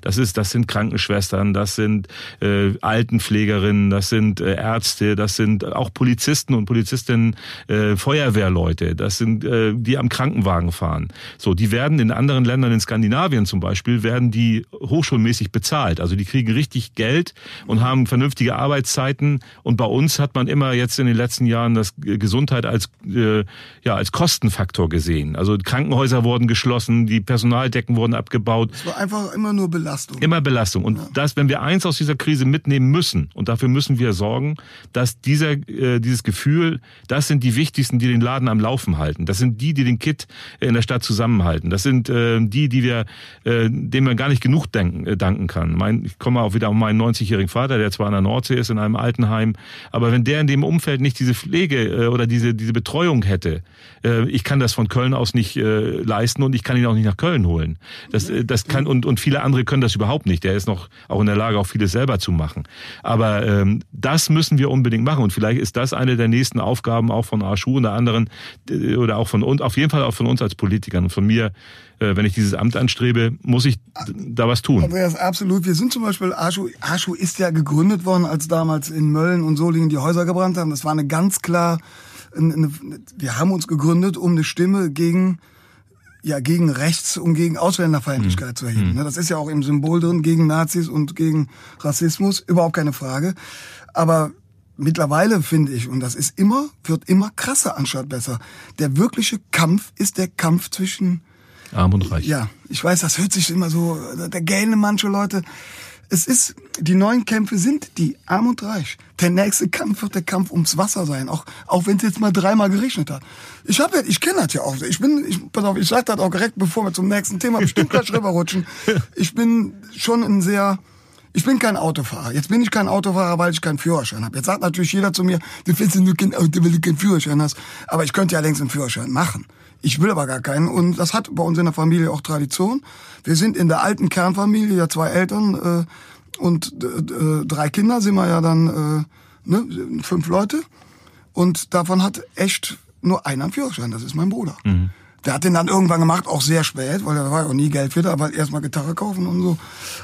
Das ist, das sind Krankenschwestern, das sind äh, Altenpflegerinnen, das sind äh, Ärzte, das sind auch Polizisten und Polizistinnen, äh, Feuerwehrleute, das sind äh, die am Krankenwagen fahren. So, die werden in anderen Ländern, in Skandinavien zum Beispiel, werden die hochschulmäßig bezahlt. Also die kriegen richtig Geld und haben vernünftige Arbeitszeiten. Und bei uns hat man immer jetzt in den letzten Jahren das Gesundheit als äh, ja als Kostenfaktor gesehen. Also Krankenhäuser wurden geschlossen, die Personaldecken wurden abgebaut. Es war einfach immer nur Belastung. Immer Belastung. Und das, wenn wir eins aus dieser Krise mitnehmen müssen, und dafür müssen wir sorgen, dass dieser, äh, dieses Gefühl, das sind die Wichtigsten, die den Laden am Laufen halten. Das sind die, die den Kit in der Stadt zusammenhalten. Das sind äh, die, die wir, äh, denen man gar nicht genug denken, äh, danken kann. Mein, ich komme auch wieder auf meinen 90-jährigen Vater, der zwar an der Nordsee ist, in einem Altenheim, aber wenn der in dem Umfeld nicht diese Pflege äh, oder diese, diese Betreuung hätte, äh, ich kann das von Köln aus nicht äh, leisten und ich kann ihn auch nicht nach Köln holen. Das, äh, das kann und, und viele andere können das überhaupt nicht. Der ist noch auch in der Lage, auch vieles selber zu machen. Aber ähm, das müssen wir unbedingt machen und vielleicht ist das eine der nächsten Aufgaben auch von Arschu und der anderen äh, oder auch von uns, auf jeden Fall auch von uns als Politikern und von mir, äh, wenn ich dieses Amt anstrebe, muss ich da was tun. Andreas, absolut. Wir sind zum Beispiel, Arschu, Arschu ist ja gegründet worden, als damals in Mölln und Solingen die Häuser gebrannt haben. Das war eine ganz klar, eine, eine, wir haben uns gegründet, um eine Stimme gegen, ja, gegen Rechts und gegen Ausländerfeindlichkeit zu erheben. Ne, Das ist ja auch im Symbol drin, gegen Nazis und gegen Rassismus, überhaupt keine Frage. Aber mittlerweile finde ich, und das ist immer, wird immer krasser anstatt besser. Der wirkliche Kampf ist der Kampf zwischen Arm und reich. ja, ich weiß, das hört sich immer so, da gähnen manche Leute. Es ist, die neuen Kämpfe sind die arm und reich. Der nächste Kampf wird der Kampf ums Wasser sein, auch, auch wenn es jetzt mal dreimal geregnet hat. Ich habe ich kenne das ja auch. Ich bin, ich, pass auf, ich sag das auch direkt, bevor wir zum nächsten Thema bestimmt gleich rüberrutschen. Ich bin schon ein sehr, ich bin kein Autofahrer. Jetzt bin ich kein Autofahrer, weil ich keinen Führerschein habe. Jetzt sagt natürlich jeder zu mir, du kein Auto, weil du keinen Führerschein hast. Aber ich könnte ja längst einen Führerschein machen. Ich will aber gar keinen. Und das hat bei uns in der Familie auch Tradition. Wir sind in der alten Kernfamilie, ja zwei Eltern äh, und äh, drei Kinder sind wir ja dann äh, ne, fünf Leute. Und davon hat echt nur einer einen Führerschein. Das ist mein Bruder. Der hat den dann irgendwann gemacht, auch sehr spät, weil da war ja auch nie Geld für, aber erstmal Gitarre kaufen und so.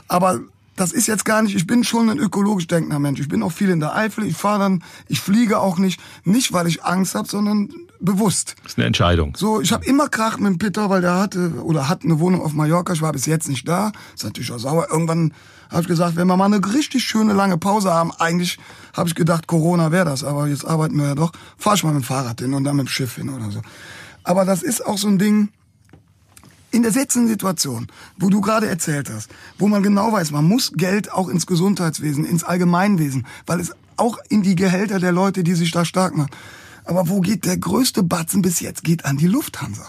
Aber das ist jetzt gar nicht, ich bin schon ein ökologisch denkender Mensch. Ich bin auch viel in der Eifel, ich fahre dann, ich fliege auch nicht, nicht weil ich Angst habe, sondern bewusst. Das ist eine Entscheidung. So, ich habe immer Krach mit dem Peter, weil der hatte oder hat eine Wohnung auf Mallorca. Ich war bis jetzt nicht da. Ist natürlich auch sauer. Irgendwann habe ich gesagt, wenn wir mal eine richtig schöne lange Pause haben, eigentlich habe ich gedacht, Corona wäre das, aber jetzt arbeiten wir ja doch. Fahr ich mal mit dem Fahrrad hin und dann mit dem Schiff hin oder so. Aber das ist auch so ein Ding, in der letzten Situation, wo du gerade erzählt hast, wo man genau weiß, man muss Geld auch ins Gesundheitswesen, ins Allgemeinwesen, weil es auch in die Gehälter der Leute, die sich da stark machen. Aber wo geht der größte Batzen bis jetzt? Geht an die Lufthansa.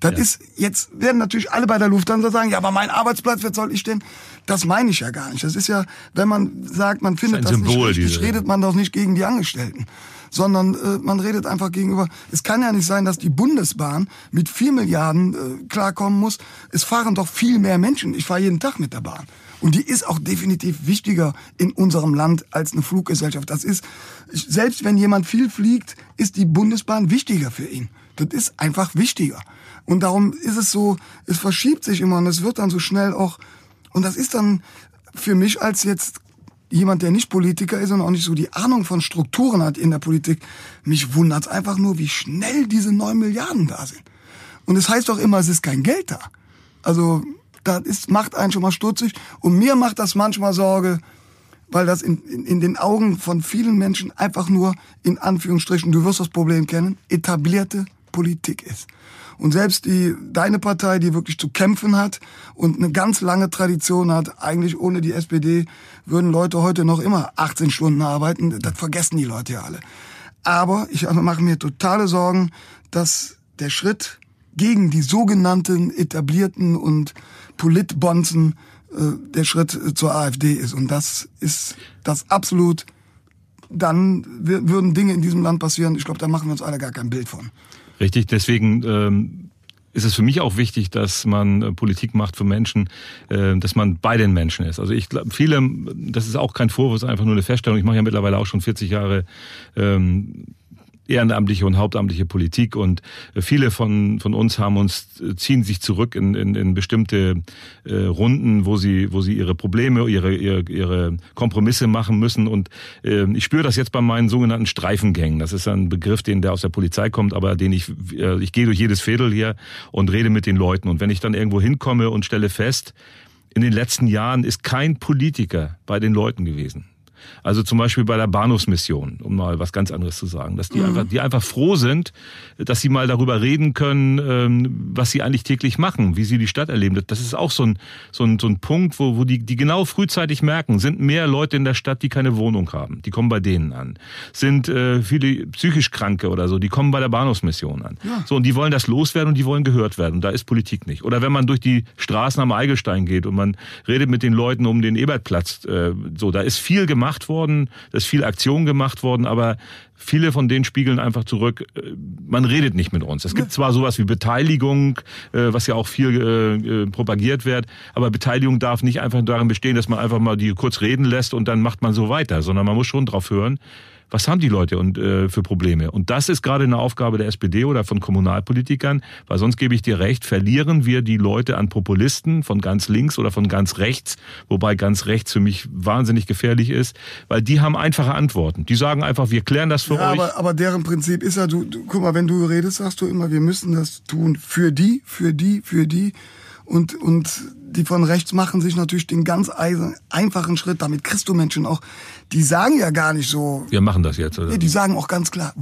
Das ist, jetzt werden natürlich alle bei der Lufthansa sagen, ja, aber mein Arbeitsplatz, was soll ich denn? Das meine ich ja gar nicht. Das ist ja, wenn man sagt, man findet ein das Symbol, nicht richtig, diese- redet man doch nicht gegen die Angestellten. Sondern äh, man redet einfach gegenüber. Es kann ja nicht sein, dass die Bundesbahn mit vier Milliarden äh, klarkommen muss. Es fahren doch viel mehr Menschen. Ich fahre jeden Tag mit der Bahn. Und die ist auch definitiv wichtiger in unserem Land als eine Fluggesellschaft. Das ist, selbst wenn jemand viel fliegt, ist die Bundesbahn wichtiger für ihn. Das ist einfach wichtiger. Und darum ist es so, es verschiebt sich immer und es wird dann so schnell auch, und das ist dann für mich als jetzt jemand, der nicht Politiker ist und auch nicht so die Ahnung von Strukturen hat in der Politik, mich wundert's einfach nur, wie schnell diese neun Milliarden da sind. Und es heißt doch immer, es ist kein Geld da. Also das ist, macht einen schon mal stutzig. Und mir macht das manchmal Sorge, weil das in, in, in den Augen von vielen Menschen einfach nur, in Anführungsstrichen, du wirst das Problem kennen, etablierte Politik ist. Und selbst die, deine Partei, die wirklich zu kämpfen hat und eine ganz lange Tradition hat, eigentlich ohne die SPD würden Leute heute noch immer 18 Stunden arbeiten. Das vergessen die Leute ja alle. Aber ich mache mir totale Sorgen, dass der Schritt gegen die sogenannten etablierten und Politbonzen äh, der Schritt zur AfD ist. Und das ist das absolut, dann würden Dinge in diesem Land passieren. Ich glaube, da machen wir uns alle gar kein Bild von. Richtig, deswegen ähm, ist es für mich auch wichtig, dass man äh, Politik macht für Menschen, äh, dass man bei den Menschen ist. Also ich glaube, viele, das ist auch kein Vorwurf, einfach nur eine Feststellung. Ich mache ja mittlerweile auch schon 40 Jahre ähm, ehrenamtliche und hauptamtliche Politik und viele von, von uns haben uns, ziehen sich zurück in, in, in bestimmte äh, Runden, wo sie, wo sie ihre Probleme, ihre, ihre, ihre Kompromisse machen müssen und äh, ich spüre das jetzt bei meinen sogenannten Streifengängen. Das ist ein Begriff, den der aus der Polizei kommt, aber den ich, äh, ich gehe durch jedes Viertel hier und rede mit den Leuten und wenn ich dann irgendwo hinkomme und stelle fest, in den letzten Jahren ist kein Politiker bei den Leuten gewesen. Also zum Beispiel bei der Bahnhofsmission, um mal was ganz anderes zu sagen, dass die mhm. einfach, die einfach froh sind, dass sie mal darüber reden können, ähm, was sie eigentlich täglich machen, wie sie die Stadt erleben. Das ist auch so ein, so ein, so ein Punkt, wo, wo die, die genau frühzeitig merken, sind mehr Leute in der Stadt, die keine Wohnung haben. Die kommen bei denen an. Sind äh, viele psychisch Kranke oder so, die kommen bei der Bahnhofsmission an. Ja. So, und die wollen das loswerden und die wollen gehört werden. Da ist Politik nicht. Oder wenn man durch die Straßen am Eigelstein geht und man redet mit den Leuten um den Ebertplatz, äh, so, da ist viel gemacht gemacht worden, da ist viel Aktion gemacht worden, aber viele von denen spiegeln einfach zurück, äh, man redet nicht mit uns. Es gibt zwar sowas wie Beteiligung, äh, was ja auch viel äh, propagiert wird, aber Beteiligung darf nicht einfach darin bestehen, dass man einfach mal die kurz reden lässt und dann macht man so weiter, sondern man muss schon drauf hören, was haben die Leute und, äh, für Probleme? Und das ist gerade eine Aufgabe der SPD oder von Kommunalpolitikern, weil sonst gebe ich dir recht, verlieren wir die Leute an Populisten von ganz links oder von ganz rechts, wobei ganz rechts für mich wahnsinnig gefährlich ist, weil die haben einfache Antworten. Die sagen einfach, wir klären das für ja, euch. Aber, aber deren Prinzip ist ja, du, du, guck mal, wenn du redest, sagst du immer, wir müssen das tun für die, für die, für die. Und, und die von rechts machen sich natürlich den ganz einfachen Schritt, damit kriegst du Menschen auch, die sagen ja gar nicht so. Wir machen das jetzt, oder? Nee, die sagen auch ganz klar,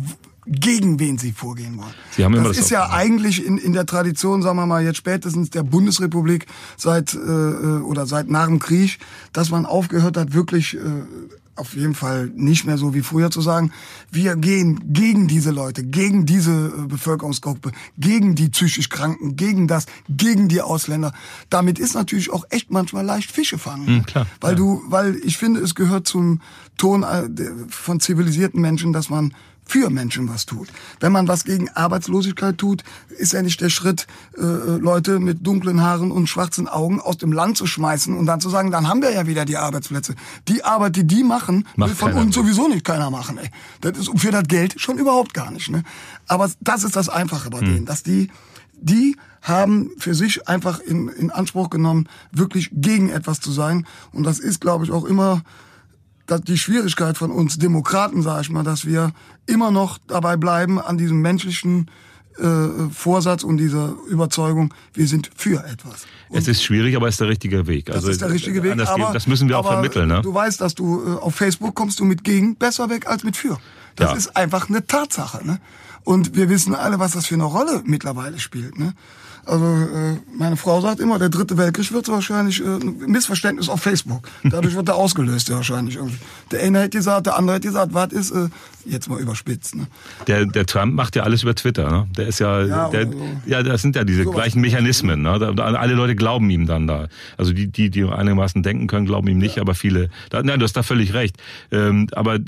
gegen wen sie vorgehen wollen. Sie haben immer das, das ist ja gemacht. eigentlich in, in der Tradition, sagen wir mal jetzt spätestens der Bundesrepublik seit äh, äh oder seit nach dem Krieg, dass man aufgehört hat, wirklich äh, auf jeden Fall nicht mehr so wie früher zu sagen, wir gehen gegen diese Leute, gegen diese äh, Bevölkerungsgruppe, gegen die psychisch Kranken, gegen das, gegen die Ausländer. Damit ist natürlich auch echt manchmal leicht Fische fangen. Mhm, klar, weil ja. du, weil ich finde, es gehört zum Ton äh, von zivilisierten Menschen, dass man für Menschen was tut. Wenn man was gegen Arbeitslosigkeit tut, ist ja nicht der Schritt, äh, Leute mit dunklen Haaren und schwarzen Augen aus dem Land zu schmeißen und dann zu sagen, dann haben wir ja wieder die Arbeitsplätze. Die Arbeit, die die machen, Macht will von uns mehr. sowieso nicht keiner machen. Ey. Das ist für das Geld schon überhaupt gar nicht. Ne? Aber das ist das Einfache bei hm. denen, dass die die haben für sich einfach in, in Anspruch genommen, wirklich gegen etwas zu sein. Und das ist, glaube ich, auch immer die Schwierigkeit von uns Demokraten, sage ich mal, dass wir immer noch dabei bleiben an diesem menschlichen äh, Vorsatz und dieser Überzeugung, wir sind für etwas. Und es ist schwierig, aber es ist der richtige Weg. Das also, ist der richtige Weg. Aber, das müssen wir auch vermitteln. Ne? Du weißt, dass du äh, auf Facebook kommst du mit gegen besser weg als mit für. Das ja. ist einfach eine Tatsache. Ne? Und wir wissen alle, was das für eine Rolle mittlerweile spielt. Ne? Also äh, meine Frau sagt immer, der dritte Weltkrieg wird wahrscheinlich äh, ein Missverständnis auf Facebook. Dadurch wird er ausgelöst ja, wahrscheinlich. Irgendwie. Der eine hätte gesagt, der andere hätte gesagt, was ist, äh, jetzt mal überspitzt. Ne? Der, der Trump macht ja alles über Twitter. Ne? Der ist ja, ja, der, so. ja das sind ja diese so gleichen Mechanismen. Ne? alle Leute glauben ihm dann da. Also die, die, die einigermaßen denken können, glauben ihm nicht, ja. aber viele. Da, nein, du hast da völlig recht. Ähm, aber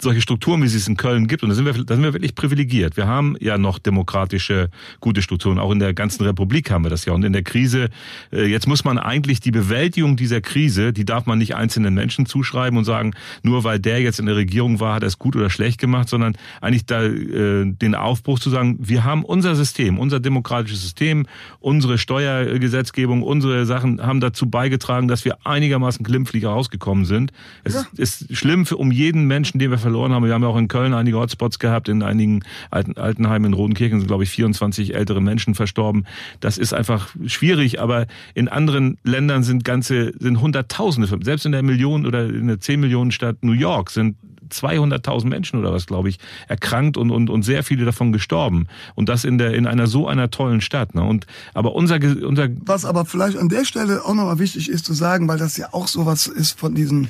solche Strukturen, wie sie es in Köln gibt, und da sind wir, da sind wir wirklich privilegiert. Wir haben ja noch demokratische, gute Strukturen. Auch in der ganzen Republik haben wir das ja. Und in der Krise, äh, jetzt muss man eigentlich die Bewältigung dieser Krise, die darf man nicht einzelnen Menschen zuschreiben und sagen, nur weil der jetzt in der Regierung war, hat er es gut oder schlecht gemacht, sondern eigentlich da äh, den Aufbruch zu sagen, wir haben unser System, unser demokratisches System, unsere Steuergesetzgebung, unsere Sachen haben dazu beigetragen, dass wir einigermaßen glimpflich rausgekommen sind. Es ja. ist schlimm für um jeden Menschen, den wir verloren haben. Wir haben ja auch in Köln einige Hotspots gehabt, in einigen Altenheim in Rodenkirchen sind, glaube ich, 24 ältere Menschen verstorben. Das ist einfach schwierig, aber in anderen Ländern sind ganze, sind Hunderttausende, selbst in der Million oder in der 10 Millionen Stadt New York sind 200.000 Menschen oder was, glaube ich, erkrankt und, und, und sehr viele davon gestorben. Und das in der, in einer so einer tollen Stadt, ne? Und, aber unser, unser. Was aber vielleicht an der Stelle auch nochmal wichtig ist zu sagen, weil das ja auch sowas ist von diesen,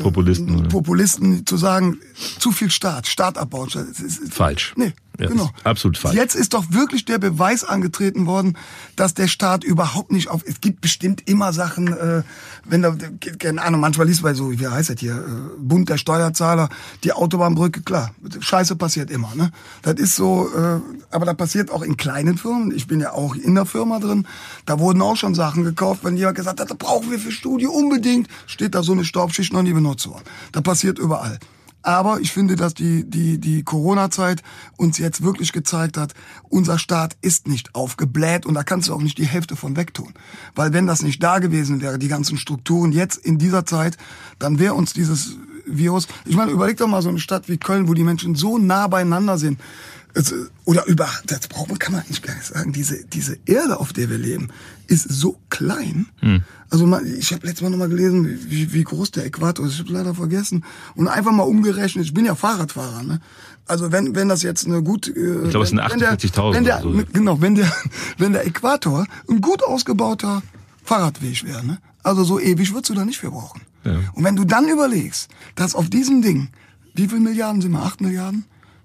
Populisten. Populisten zu sagen, zu viel Staat, Staat abbauen. Falsch. Nee, ja, genau. Absolut falsch. Jetzt ist doch wirklich der Beweis angetreten worden, dass der Staat überhaupt nicht auf. Es gibt bestimmt immer Sachen, äh, wenn da, keine Ahnung, manchmal liest man so, wie heißt das hier, äh, Bund der Steuerzahler, die Autobahnbrücke, klar, Scheiße passiert immer, ne? Das ist so, äh, aber da passiert auch in kleinen Firmen. Ich bin ja auch in der Firma drin. Da wurden auch schon Sachen gekauft, wenn jemand gesagt hat, da brauchen wir für Studie unbedingt, steht da so eine Staubschicht noch nie benutzt worden. Da passiert überall. Aber ich finde, dass die, die, die Corona-Zeit uns jetzt wirklich gezeigt hat, unser Staat ist nicht aufgebläht und da kannst du auch nicht die Hälfte von wegtun. Weil wenn das nicht da gewesen wäre, die ganzen Strukturen jetzt in dieser Zeit, dann wäre uns dieses Virus, ich meine, überleg doch mal so eine Stadt wie Köln, wo die Menschen so nah beieinander sind. Oder über, das braucht man, kann man nicht gar nicht sagen, diese, diese Erde, auf der wir leben, ist so klein. Hm. Also mal, ich habe letztes Mal noch mal gelesen, wie, wie groß der Äquator ist. Ich habe leider vergessen. Und einfach mal umgerechnet. Ich bin ja Fahrradfahrer. Ne? Also wenn wenn das jetzt eine gut, äh, ich glaube es sind 48.000. So. Genau, wenn der wenn der Äquator ein gut ausgebauter Fahrradweg wäre, ne? also so ewig würdest du da nicht für brauchen. Ja. Und wenn du dann überlegst, dass auf diesem Ding, wie viel Milliarden sind wir? Acht Milliarden?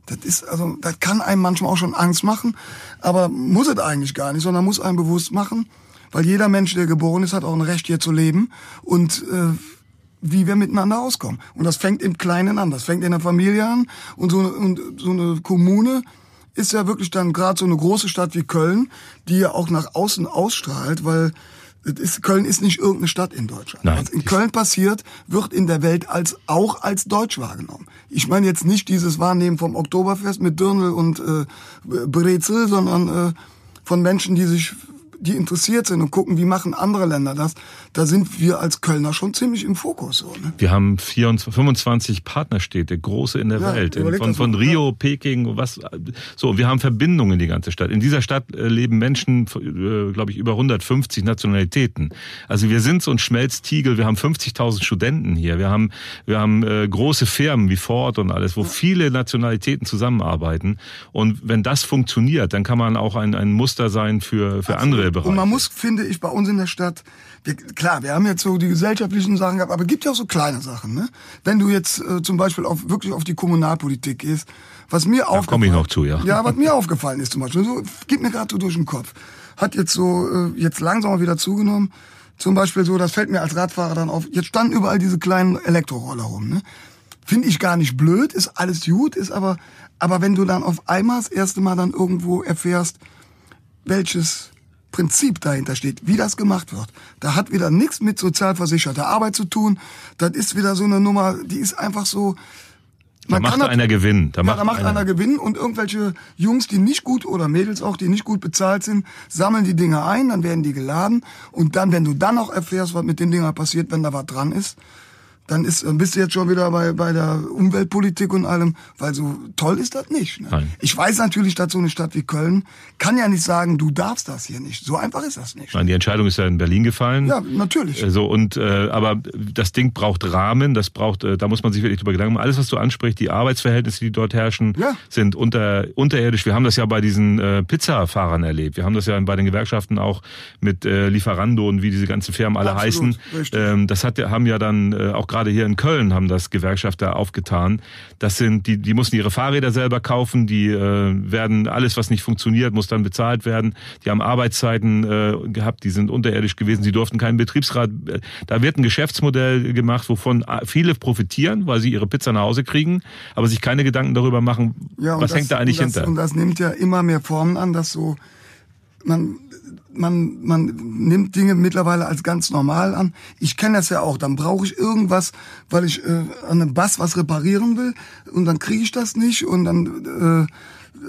Das ist, also, das kann einem manchmal auch schon Angst machen, aber muss es eigentlich gar nicht, sondern muss einem bewusst machen, weil jeder Mensch, der geboren ist, hat auch ein Recht, hier zu leben und äh, wie wir miteinander auskommen. Und das fängt im Kleinen an, das fängt in der Familie an und so, und so eine Kommune ist ja wirklich dann gerade so eine große Stadt wie Köln, die ja auch nach außen ausstrahlt, weil ist, Köln ist nicht irgendeine Stadt in Deutschland. Nein, Was in Köln passiert, wird in der Welt als auch als deutsch wahrgenommen. Ich meine jetzt nicht dieses Wahrnehmen vom Oktoberfest mit Dirndl und äh, Brezel, sondern äh, von Menschen, die sich die interessiert sind und gucken, wie machen andere Länder das, da sind wir als Kölner schon ziemlich im Fokus. So, ne? Wir haben 24, 25 Partnerstädte, große in der ja, Welt, in, von, von Rio. Peking, was so. Wir haben Verbindungen in die ganze Stadt. In dieser Stadt äh, leben Menschen, äh, glaube ich, über 150 Nationalitäten. Also wir sind so ein Schmelztiegel. Wir haben 50.000 Studenten hier. Wir haben wir haben äh, große Firmen wie Ford und alles, wo ja. viele Nationalitäten zusammenarbeiten. Und wenn das funktioniert, dann kann man auch ein, ein Muster sein für für andere Bereiche. Und man muss, finde ich, bei uns in der Stadt, wir, klar, wir haben jetzt so die gesellschaftlichen Sachen gehabt, aber es gibt ja auch so kleine Sachen. Ne? Wenn du jetzt äh, zum Beispiel auf, wirklich auf die Kommunalpolitik gehst, was mir aufgefallen komme ich noch zu, ja. Ja, was mir aufgefallen ist zum Beispiel, so, geht mir gerade so durch den Kopf, hat jetzt so äh, jetzt langsam mal wieder zugenommen. Zum Beispiel so, das fällt mir als Radfahrer dann auf. Jetzt standen überall diese kleinen Elektroroller rum. Ne? Finde ich gar nicht blöd, ist alles gut, ist aber, aber wenn du dann auf einmal das erste Mal dann irgendwo erfährst, welches Prinzip dahinter steht, wie das gemacht wird. Da hat wieder nichts mit sozialversicherter Arbeit zu tun. Das ist wieder so eine Nummer, die ist einfach so. Man da macht einer gewinnen. Da, ja, macht, da macht einer, einer gewinnen und irgendwelche Jungs, die nicht gut oder Mädels auch, die nicht gut bezahlt sind, sammeln die Dinge ein, dann werden die geladen und dann, wenn du dann auch erfährst, was mit den Dingern passiert, wenn da was dran ist, dann ist, dann bist du jetzt schon wieder bei, bei der Umweltpolitik und allem, weil so toll ist das nicht. Ne? Ich weiß natürlich, dass so eine Stadt wie Köln kann ja nicht sagen, du darfst das hier nicht. So einfach ist das nicht. Nein, die Entscheidung ist ja in Berlin gefallen. Ja, natürlich. So und äh, aber das Ding braucht Rahmen, das braucht, äh, da muss man sich wirklich drüber Gedanken machen. Alles, was du ansprichst, die Arbeitsverhältnisse, die dort herrschen, ja. sind unter, unterirdisch. Wir haben das ja bei diesen äh, Pizzafahrern erlebt. Wir haben das ja bei den Gewerkschaften auch mit äh, Lieferando und wie diese ganzen Firmen alle Absolut, heißen. Ähm, das hat, haben ja dann äh, auch gerade hier in Köln haben das Gewerkschafter aufgetan. Das sind, die, die mussten ihre Fahrräder selber kaufen, die äh, werden, alles was nicht funktioniert, muss dann bezahlt werden. Die haben Arbeitszeiten äh, gehabt, die sind unterirdisch gewesen, sie durften keinen Betriebsrat. Da wird ein Geschäftsmodell gemacht, wovon viele profitieren, weil sie ihre Pizza nach Hause kriegen, aber sich keine Gedanken darüber machen, ja, was das, hängt da eigentlich und das, hinter. Und das nimmt ja immer mehr Formen an, dass so man man, man nimmt Dinge mittlerweile als ganz normal an. Ich kenne das ja auch. Dann brauche ich irgendwas, weil ich äh, an einem Bass was reparieren will und dann kriege ich das nicht und dann äh,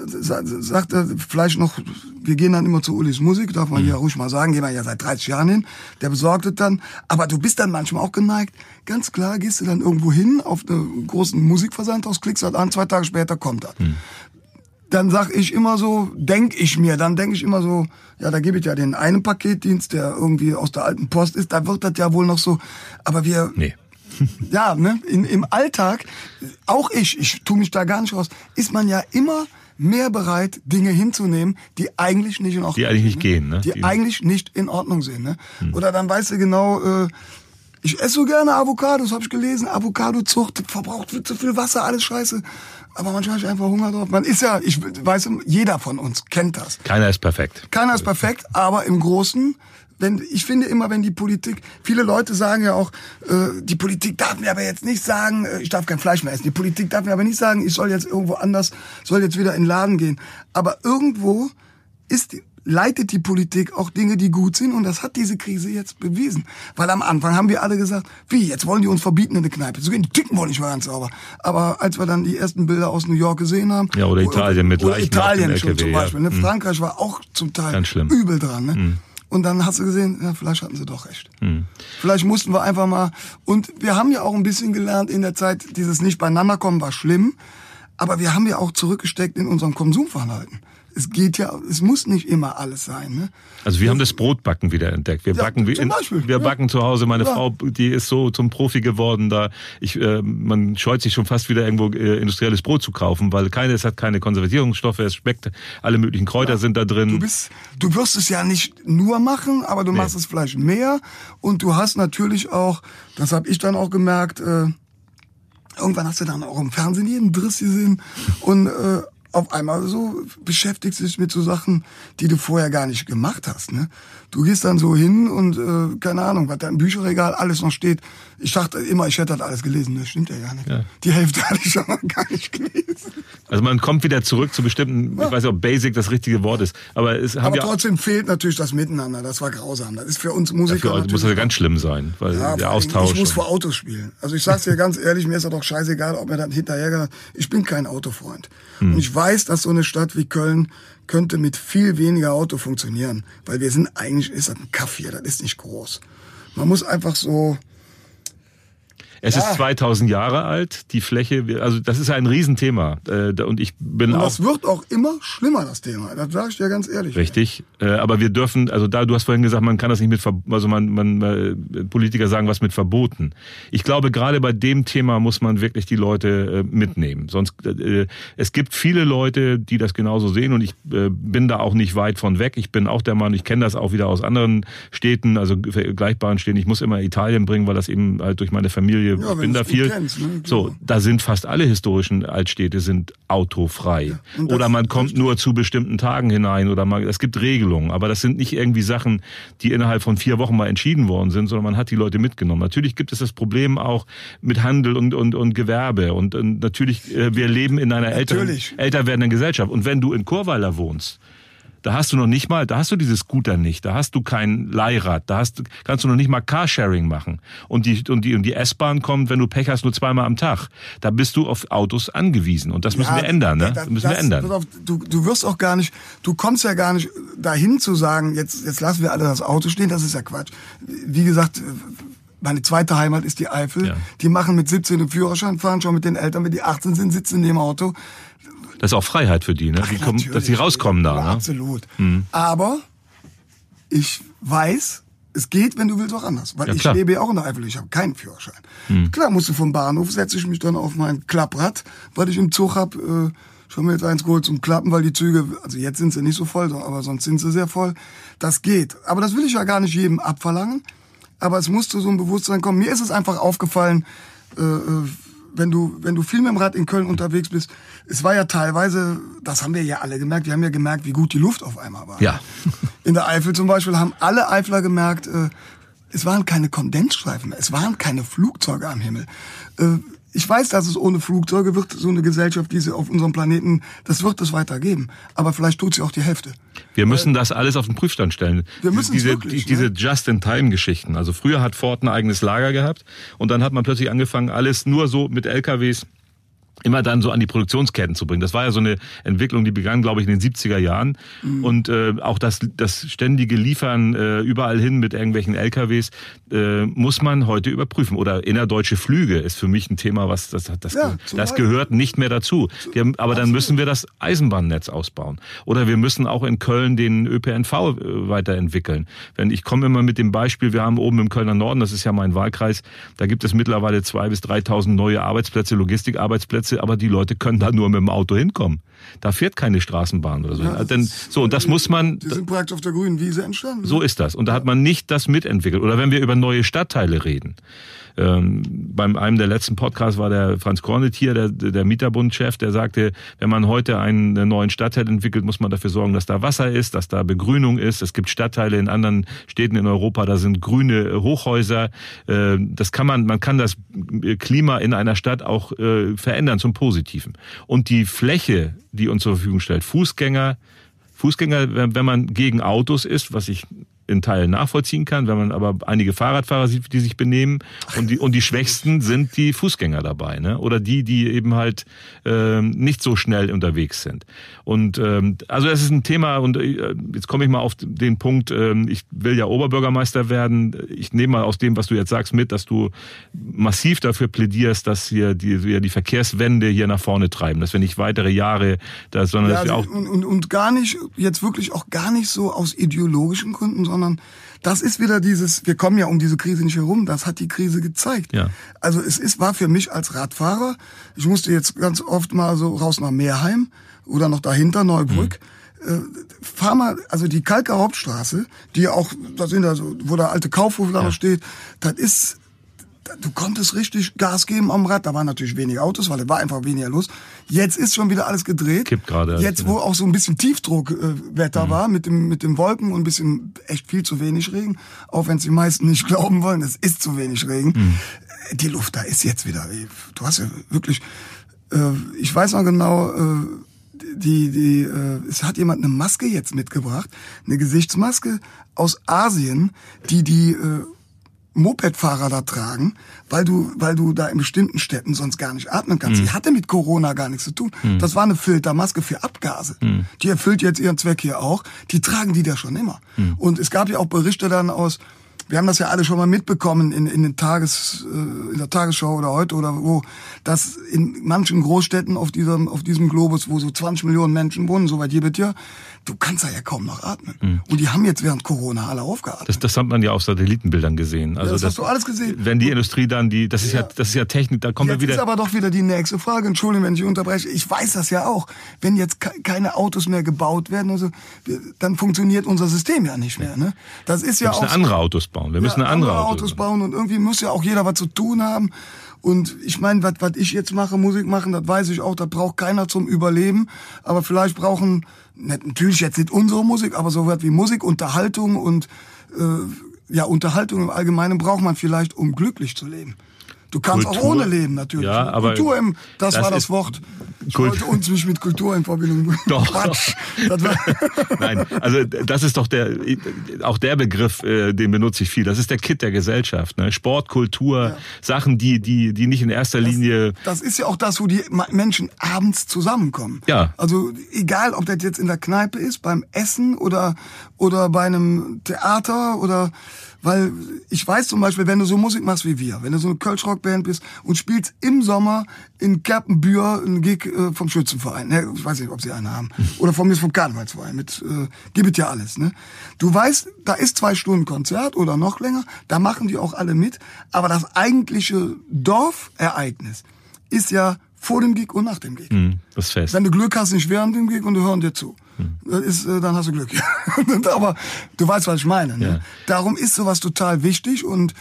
sagt er vielleicht noch, wir gehen dann immer zu Ulis Musik, darf man mhm. ja ruhig mal sagen, gehen wir ja seit 30 Jahren hin, der besorgt es dann, aber du bist dann manchmal auch geneigt, ganz klar gehst du dann irgendwo hin auf einen großen Musikversandhaus, klickst halt an, zwei Tage später kommt das. Mhm dann sag ich immer so, denk ich mir, dann denk ich immer so, ja, da gebe ich ja den einen Paketdienst, der irgendwie aus der alten Post ist, da wird das ja wohl noch so, aber wir, Nee. ja, ne, in, im Alltag, auch ich, ich tu mich da gar nicht raus, ist man ja immer mehr bereit, Dinge hinzunehmen, die eigentlich nicht in Ordnung Die eigentlich nicht sind, gehen, ne? Die, Die- eigentlich nicht in Ordnung sind, ne? Oder dann weißt du genau, äh, ich esse so gerne Avocados, habe ich gelesen. Avocadozucht verbraucht viel zu viel Wasser, alles scheiße. Aber manchmal habe ich einfach Hunger drauf. Man ist ja, ich weiß, jeder von uns kennt das. Keiner ist perfekt. Keiner ist perfekt, aber im Großen, wenn, ich finde immer, wenn die Politik, viele Leute sagen ja auch, äh, die Politik darf mir aber jetzt nicht sagen, äh, ich darf kein Fleisch mehr essen. Die Politik darf mir aber nicht sagen, ich soll jetzt irgendwo anders, soll jetzt wieder in den Laden gehen. Aber irgendwo ist, die- leitet die Politik auch Dinge, die gut sind und das hat diese Krise jetzt bewiesen. Weil am Anfang haben wir alle gesagt, wie, jetzt wollen die uns verbieten in eine Kneipe zu gehen, die ticken wohl nicht mehr ganz sauber. Aber als wir dann die ersten Bilder aus New York gesehen haben. Ja, oder Italien mit oder Italien schon LKW, zum. Beispiel. Ne? Mhm. Frankreich war auch zum Teil Ganz schlimm. übel dran. Ne? Und dann hast du gesehen, ja, vielleicht hatten sie doch recht. Vielleicht mussten wir einfach mal. Und wir haben ja auch ein bisschen gelernt in der Zeit, dieses nicht beieinander kommen war schlimm. Aber wir haben ja auch zurückgesteckt in unserem Konsumverhalten. Es geht ja, es muss nicht immer alles sein. Ne? Also wir haben das Brotbacken wieder entdeckt. Wir Ja, backen in, Beispiel, wir ja. backen zu Hause. Meine Ja. Frau, die ist so zum Profi geworden, da ich äh, man scheut sich schon fast wieder irgendwo äh, industrielles Brot zu kaufen, weil keine es hat keine Konservierungsstoffe, es schmeckt, alle möglichen Kräuter sind da drin. Du bist, du wirst es ja nicht nur machen, aber du machst es vielleicht mehr. Und du hast natürlich auch, das habe ich dann auch gemerkt, äh, irgendwann hast du dann auch im Fernsehen jeden Driss gesehen und äh, auf einmal so beschäftigst du dich mit so Sachen, die du vorher gar nicht gemacht hast. Ne? Du gehst dann so hin und äh, keine Ahnung, was da im Bücherregal alles noch steht. Ich dachte immer, ich hätte das alles gelesen. Das stimmt ja gar nicht. Ja. Die Hälfte hatte ich schon mal gar nicht gelesen. Also man kommt wieder zurück zu bestimmten, ich weiß nicht, ob Basic das richtige Wort ist, aber es haben Aber ja trotzdem fehlt natürlich das Miteinander. Das war grausam. Das ist für uns Musiker dafür natürlich muss das ja ganz schlimm sein, weil Ja, der Austausch. Ich muss vor Autos spielen. Also ich sag's dir ganz ehrlich, mir ist das doch scheißegal, ob mir dann hinterher Ich bin kein Autofreund. Hm. Und ich weiß, dass so eine Stadt wie Köln könnte mit viel weniger Auto funktionieren. Weil wir sind eigentlich, ist das ein Kaff hier, das ist nicht groß. Man muss einfach so, Es Ja. ist 2000 Jahre alt, die Fläche, also das ist ein Riesenthema. Äh, Und ich bin und auch das wird auch immer schlimmer, das Thema. Das sage ich dir ganz ehrlich. Richtig, äh, aber wir dürfen, also da, du hast vorhin gesagt, man kann das nicht mit, also man, man äh, Politiker sagen was mit verboten. Ich glaube, gerade bei dem Thema muss man wirklich die Leute mitnehmen. Sonst, es gibt viele Leute, die das genauso sehen und ich bin da auch nicht weit von weg. Ich bin auch der Meinung, ich kenne das auch wieder aus anderen Städten, also vergleichbaren Städten. Ich muss immer Italien bringen, weil das eben halt durch meine Familie, Ja, ich bin da viel. kennst, ne? So, Genau. da sind fast alle historischen Altstädte sind autofrei. das- Oder man kommt nur zu bestimmten Tagen hinein oder man, es gibt Regelungen, aber das sind nicht irgendwie Sachen, die innerhalb von vier Wochen mal entschieden worden sind, sondern man hat die Leute mitgenommen. Natürlich gibt es das Problem auch mit Handel und, und, und Gewerbe und, und natürlich, äh, wir leben in einer älteren, Natürlich. älter werdenden Gesellschaft. Und wenn du in Chorweiler wohnst, da hast du noch nicht mal, da hast du dieses Scooter nicht, da hast du kein Leihrad, da hast, kannst du noch nicht mal Carsharing machen. Und die, und die, und die S-Bahn kommt, wenn du Pech hast, nur zweimal am Tag. Da bist du auf Autos angewiesen. Und das müssen Ja, wir ändern, ne? das- müssen wir das- ändern. auf, du, du wirst auch gar nicht, du kommst ja gar nicht dahin zu sagen, jetzt, jetzt lassen wir alle das Auto stehen, das ist ja Quatsch. Wie gesagt, meine zweite Heimat ist die Eifel. Ja. Die machen mit 17 den Führerschein, fahren schon mit den Eltern, wenn die 18 sind, sitzen in dem Auto. Das ist auch Freiheit für die, ne? Die kommen, dass sie rauskommen da, ne? Mhm. Absolut. Aber ich weiß, es geht, wenn du willst, auch anders. Weil Ja, ich lebe ja auch in der Eifel, ich habe keinen Führerschein. Klar, musst du vom Bahnhof, setze ich mich dann auf mein Klapprad, weil ich im Zug hab äh, schon mir jetzt eins geholt zum Klappen, weil die Züge, also jetzt sind sie nicht so voll, aber sonst sind sie sehr voll. Das geht. Aber das will ich ja gar nicht jedem abverlangen. Aber es muss zu so einem Bewusstsein kommen. Mir ist es einfach aufgefallen, äh, äh, wenn du, wenn du viel mit dem Rad in Köln unterwegs bist, es war ja teilweise, das haben wir ja alle gemerkt, wir haben ja gemerkt, wie gut die Luft auf einmal war. Ja. In der Eifel zum Beispiel haben alle Eifler gemerkt, äh, es waren keine Kondensstreifen mehr, es waren keine Flugzeuge am Himmel. Äh, ich weiß, dass es ohne Flugzeuge wird so eine Gesellschaft, die sie auf unserem Planeten, das wird es weitergeben. Aber vielleicht tut sie auch die Hälfte. Wir müssen das alles auf den Prüfstand stellen. Wir müssen's diese, wirklich, die, diese ne? Just-in-Time-Geschichten. Also früher hat Ford ein eigenes Lager gehabt und dann hat man plötzlich angefangen, alles nur so mit LKWs immer dann so an die Produktionsketten zu bringen. Das war ja so eine Entwicklung, die begann, glaube ich, in den 70er Jahren. Mhm. Und äh, auch das, das ständige Liefern äh, überall hin mit irgendwelchen LKWs äh, muss man heute überprüfen. Oder innerdeutsche Flüge ist für mich ein Thema, was das, das, ja, das gehört nicht mehr dazu. Haben, aber dann müssen wir das Eisenbahnnetz ausbauen. Oder wir müssen auch in Köln den ÖPNV äh, weiterentwickeln. Wenn ich komme immer mit dem Beispiel, wir haben oben im Kölner Norden, das ist ja mein Wahlkreis, da gibt es mittlerweile zwei bis 3.000 neue Arbeitsplätze, Logistikarbeitsplätze Plätze, aber die Leute können da nur mit dem Auto hinkommen. Da fährt keine Straßenbahn oder so. Ja, Denn, so, und das muss man. Die sind praktisch auf der grünen Wiese entstanden. So ist das. Und da hat man nicht das mitentwickelt. Oder wenn wir über neue Stadtteile reden. Ähm, beim einem der letzten Podcasts war der Franz Kornet hier, der, der Mieterbundchef, der sagte, wenn man heute einen neuen Stadtteil entwickelt, muss man dafür sorgen, dass da Wasser ist, dass da Begrünung ist. Es gibt Stadtteile in anderen Städten in Europa, da sind grüne Hochhäuser. Äh, das kann man, man kann das Klima in einer Stadt auch äh, verändern zum Positiven. Und die Fläche, die uns zur Verfügung stellt, Fußgänger, Fußgänger, wenn man gegen Autos ist, was ich in Teilen nachvollziehen kann, wenn man aber einige Fahrradfahrer sieht, die sich benehmen und die, und die Schwächsten sind die Fußgänger dabei, ne? Oder die, die eben halt ähm, nicht so schnell unterwegs sind. Und ähm, also es ist ein Thema und äh, jetzt komme ich mal auf den Punkt, äh, ich will ja Oberbürgermeister werden. Ich nehme mal aus dem, was du jetzt sagst, mit, dass du massiv dafür plädierst, dass hier die, wir die Verkehrswende hier nach vorne treiben, dass wir nicht weitere Jahre, da, sondern ja, dass wir also auch und, und, und gar nicht jetzt wirklich auch gar nicht so aus ideologischen Gründen, sondern sondern das ist wieder dieses, wir kommen ja um diese Krise nicht herum, das hat die Krise gezeigt. Ja. Also es ist, war für mich als Radfahrer, ich musste jetzt ganz oft mal so raus nach Meerheim oder noch dahinter Neubrück. Mhm. Äh, fahr mal, also die Kalker Hauptstraße, die auch, da sind also, wo der alte Kaufhof da ja. noch steht, das ist du konntest richtig Gas geben am Rad. Da waren natürlich weniger Autos, weil da war einfach weniger los. Jetzt ist schon wieder alles gedreht. Kippt gerade. Jetzt, wo auch so ein bisschen Tiefdruckwetter äh, mhm. war mit dem mit dem Wolken und ein bisschen echt viel zu wenig Regen, auch wenn es die meisten nicht glauben wollen, es ist zu wenig Regen. Mhm. Die Luft da ist jetzt wieder. Du hast ja wirklich. Äh, ich weiß noch genau. Äh, die, die, äh, es hat jemand eine Maske jetzt mitgebracht, eine Gesichtsmaske aus Asien, die die äh, Mopedfahrer da tragen, weil du, weil du da in bestimmten Städten sonst gar nicht atmen kannst. Mhm. Die hatte mit Corona gar nichts zu tun. Mhm. Das war eine Filtermaske für Abgase. Mhm. Die erfüllt jetzt ihren Zweck hier auch. Die tragen die da schon immer. Mhm. Und es gab ja auch Berichte dann aus wir haben das ja alle schon mal mitbekommen in, in, den Tages, äh, in der Tagesschau oder heute oder wo, dass in manchen Großstädten auf diesem, auf diesem Globus, wo so 20 Millionen Menschen wohnen, soweit hier bitte, du kannst ja kaum noch atmen. Mhm. Und die haben jetzt während Corona alle aufgeatmet. Das, das hat man ja auf Satellitenbildern gesehen. Also ja, das, das, hast du alles gesehen. Wenn die Industrie dann die, das ist ja, ja das ist ja Technik, da kommen wir wieder. Das ist aber doch wieder die nächste Frage. Entschuldigung, wenn ich unterbreche. Ich weiß das ja auch. Wenn jetzt keine Autos mehr gebaut werden, also, dann funktioniert unser System ja nicht mehr. Ne? Das ist ja auch. Wir müssen andere Autos bauen. Wir müssen ja, andere, andere Autos bauen und irgendwie muss ja auch jeder was zu tun haben. Und ich meine, was ich jetzt mache, Musik machen, das weiß ich auch, das braucht keiner zum Überleben. Aber vielleicht brauchen, natürlich jetzt nicht unsere Musik, aber so was wie Musik, Unterhaltung und äh, ja, Unterhaltung im Allgemeinen braucht man vielleicht, um glücklich zu leben. Du kannst Kultur, auch ohne leben, natürlich. Ja, aber Kultur im, das, das war das Wort. Ich Kult wollte uns nicht mit Kultur in Verbindung bringen. Doch. Quatsch. Nein, also das ist doch der, auch der Begriff, äh, den benutze ich viel. Das ist der Kit der Gesellschaft. Ne? Sport, Kultur, ja. Sachen, die, die, die nicht in erster das, Linie. Das ist ja auch das, wo die Menschen abends zusammenkommen. Ja. Also egal, ob das jetzt in der Kneipe ist, beim Essen oder, oder bei einem Theater oder weil ich weiß zum Beispiel, wenn du so Musik machst wie wir, wenn du so eine Kölsch-Rock-Band bist und spielst im Sommer in Kerpenbühr einen Gig äh, vom Schützenverein, ne? ich weiß nicht, ob sie einen haben, oder von mir vom Karnevalsverein, mit äh, gibt ja alles. Ne? Du weißt, da ist zwei Stunden Konzert oder noch länger, da machen die auch alle mit, aber das eigentliche Dorfereignis ist ja vor dem Gig und nach dem Gig. Mm, das fest. Wenn du Glück hast, nicht während dem Gig und du hören dir zu. Mm. Ist, äh, dann hast du Glück. Aber du weißt, was ich meine. Ne? Ja. Darum ist sowas total wichtig und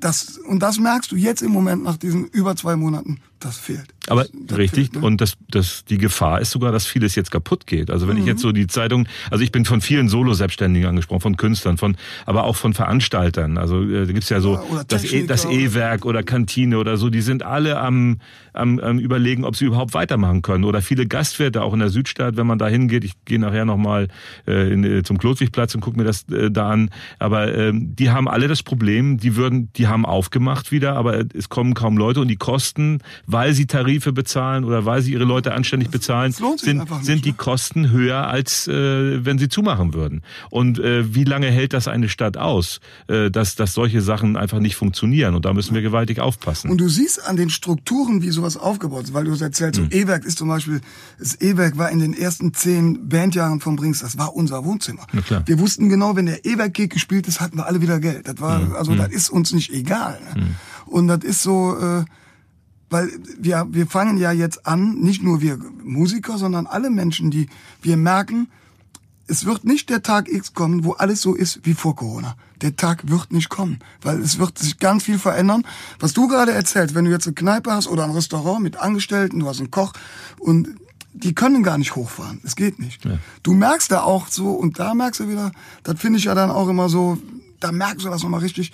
das, und das merkst du jetzt im Moment nach diesen über zwei Monaten das fehlt. Aber das richtig, fehlt, ne? und das, das, die Gefahr ist sogar, dass vieles jetzt kaputt geht. Also wenn mhm. ich jetzt so die Zeitung, also ich bin von vielen Solo-Selbstständigen angesprochen, von Künstlern, von, aber auch von Veranstaltern. Also äh, da gibt's ja so ja, das E- das E-Werk oder Kantine oder so, die sind alle am, am, am überlegen, ob sie überhaupt weitermachen können. Oder viele Gastwirte auch in der Südstadt, wenn man da hingeht, ich gehe nachher nochmal äh, in, äh, zum Klotwigplatz und gucke mir das äh, da an. Aber ähm, die haben alle das Problem, die würden, die haben aufgemacht wieder, aber es kommen kaum Leute und die Kosten, weil sie Tarif Tarife bezahlen oder weil sie ihre Leute anständig bezahlen, sind, sind die Kosten höher, als äh, wenn sie zumachen würden. Und äh, wie lange hält das eine Stadt aus, äh, dass, dass solche Sachen einfach nicht funktionieren? Und da müssen wir gewaltig aufpassen. Und du siehst an den Strukturen, wie sowas aufgebaut ist, weil du es erzählst, mhm. so E-Werk ist zum Beispiel, das E-Werk war in den ersten zehn Bandjahren von Brings, das war unser Wohnzimmer. Wir wussten genau, wenn der E-Werk-Gig gespielt ist, hatten wir alle wieder Geld. Das war, mhm. also mhm. das ist uns nicht egal. Ne? Mhm. Und das ist so, äh, weil wir, wir fangen ja jetzt an, nicht nur wir Musiker, sondern alle Menschen, die wir merken, es wird nicht der Tag X kommen, wo alles so ist wie vor Corona. Der Tag wird nicht kommen, weil es wird sich ganz viel verändern. Was du gerade erzählst, wenn du jetzt eine Kneipe hast oder ein Restaurant mit Angestellten, du hast einen Koch und die können gar nicht hochfahren. Es geht nicht. Ja. Du merkst da auch so, und da merkst du wieder, das finde ich ja dann auch immer so, da merkst du das nochmal richtig.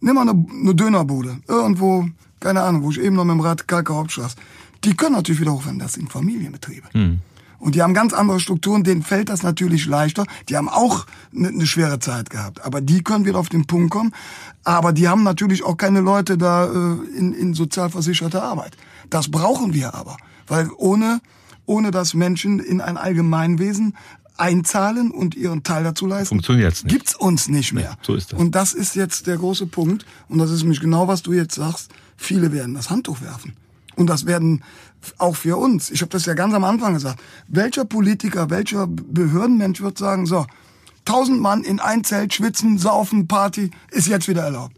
Nimm mal eine, eine Dönerbude. Irgendwo, keine Ahnung, wo ich eben noch mit dem Rad Kalker Hauptstraße. Die können natürlich wieder hochfahren. Das sind Familienbetriebe. Hm. Und die haben ganz andere Strukturen, denen fällt das natürlich leichter. Die haben auch eine, eine schwere Zeit gehabt. Aber die können wieder auf den Punkt kommen. Aber die haben natürlich auch keine Leute da äh, in, in sozialversicherter Arbeit. Das brauchen wir aber. Weil ohne, ohne dass Menschen in ein Allgemeinwesen einzahlen und ihren Teil dazu leisten, Funktioniert's nicht. gibt's uns nicht mehr. Ja, so ist das. Und das ist jetzt der große Punkt. Und das ist nämlich genau, was du jetzt sagst. Viele werden das Handtuch werfen. Und das werden auch für uns. Ich habe das ja ganz am Anfang gesagt. Welcher Politiker, welcher Behördenmensch wird sagen, so, tausend Mann in ein Zelt schwitzen, saufen, Party, ist jetzt wieder erlaubt.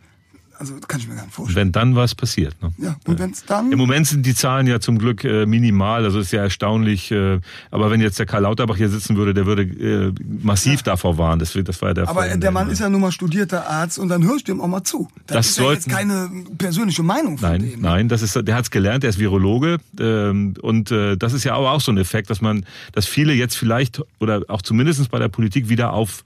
Also kann ich mir gar nicht vorstellen. Wenn dann was passiert. Ne? Ja, und wenn es dann. Im Moment sind die Zahlen ja zum Glück äh, minimal, also ist ja erstaunlich. Äh, aber wenn jetzt der Karl Lauterbach hier sitzen würde, der würde äh, massiv ja. davor warnen. Das, das war ja der Aber Fall, der Mann ist ja nun mal studierter Arzt und dann hörst du ihm auch mal zu. Das, das ist sollten, ja jetzt keine persönliche Meinung von nein, dem. Nein, das ist, der hat's gelernt, der ist Virologe. Ähm, und äh, das ist ja aber auch so ein Effekt, dass man, dass viele jetzt vielleicht oder auch zumindestens bei der Politik wieder auf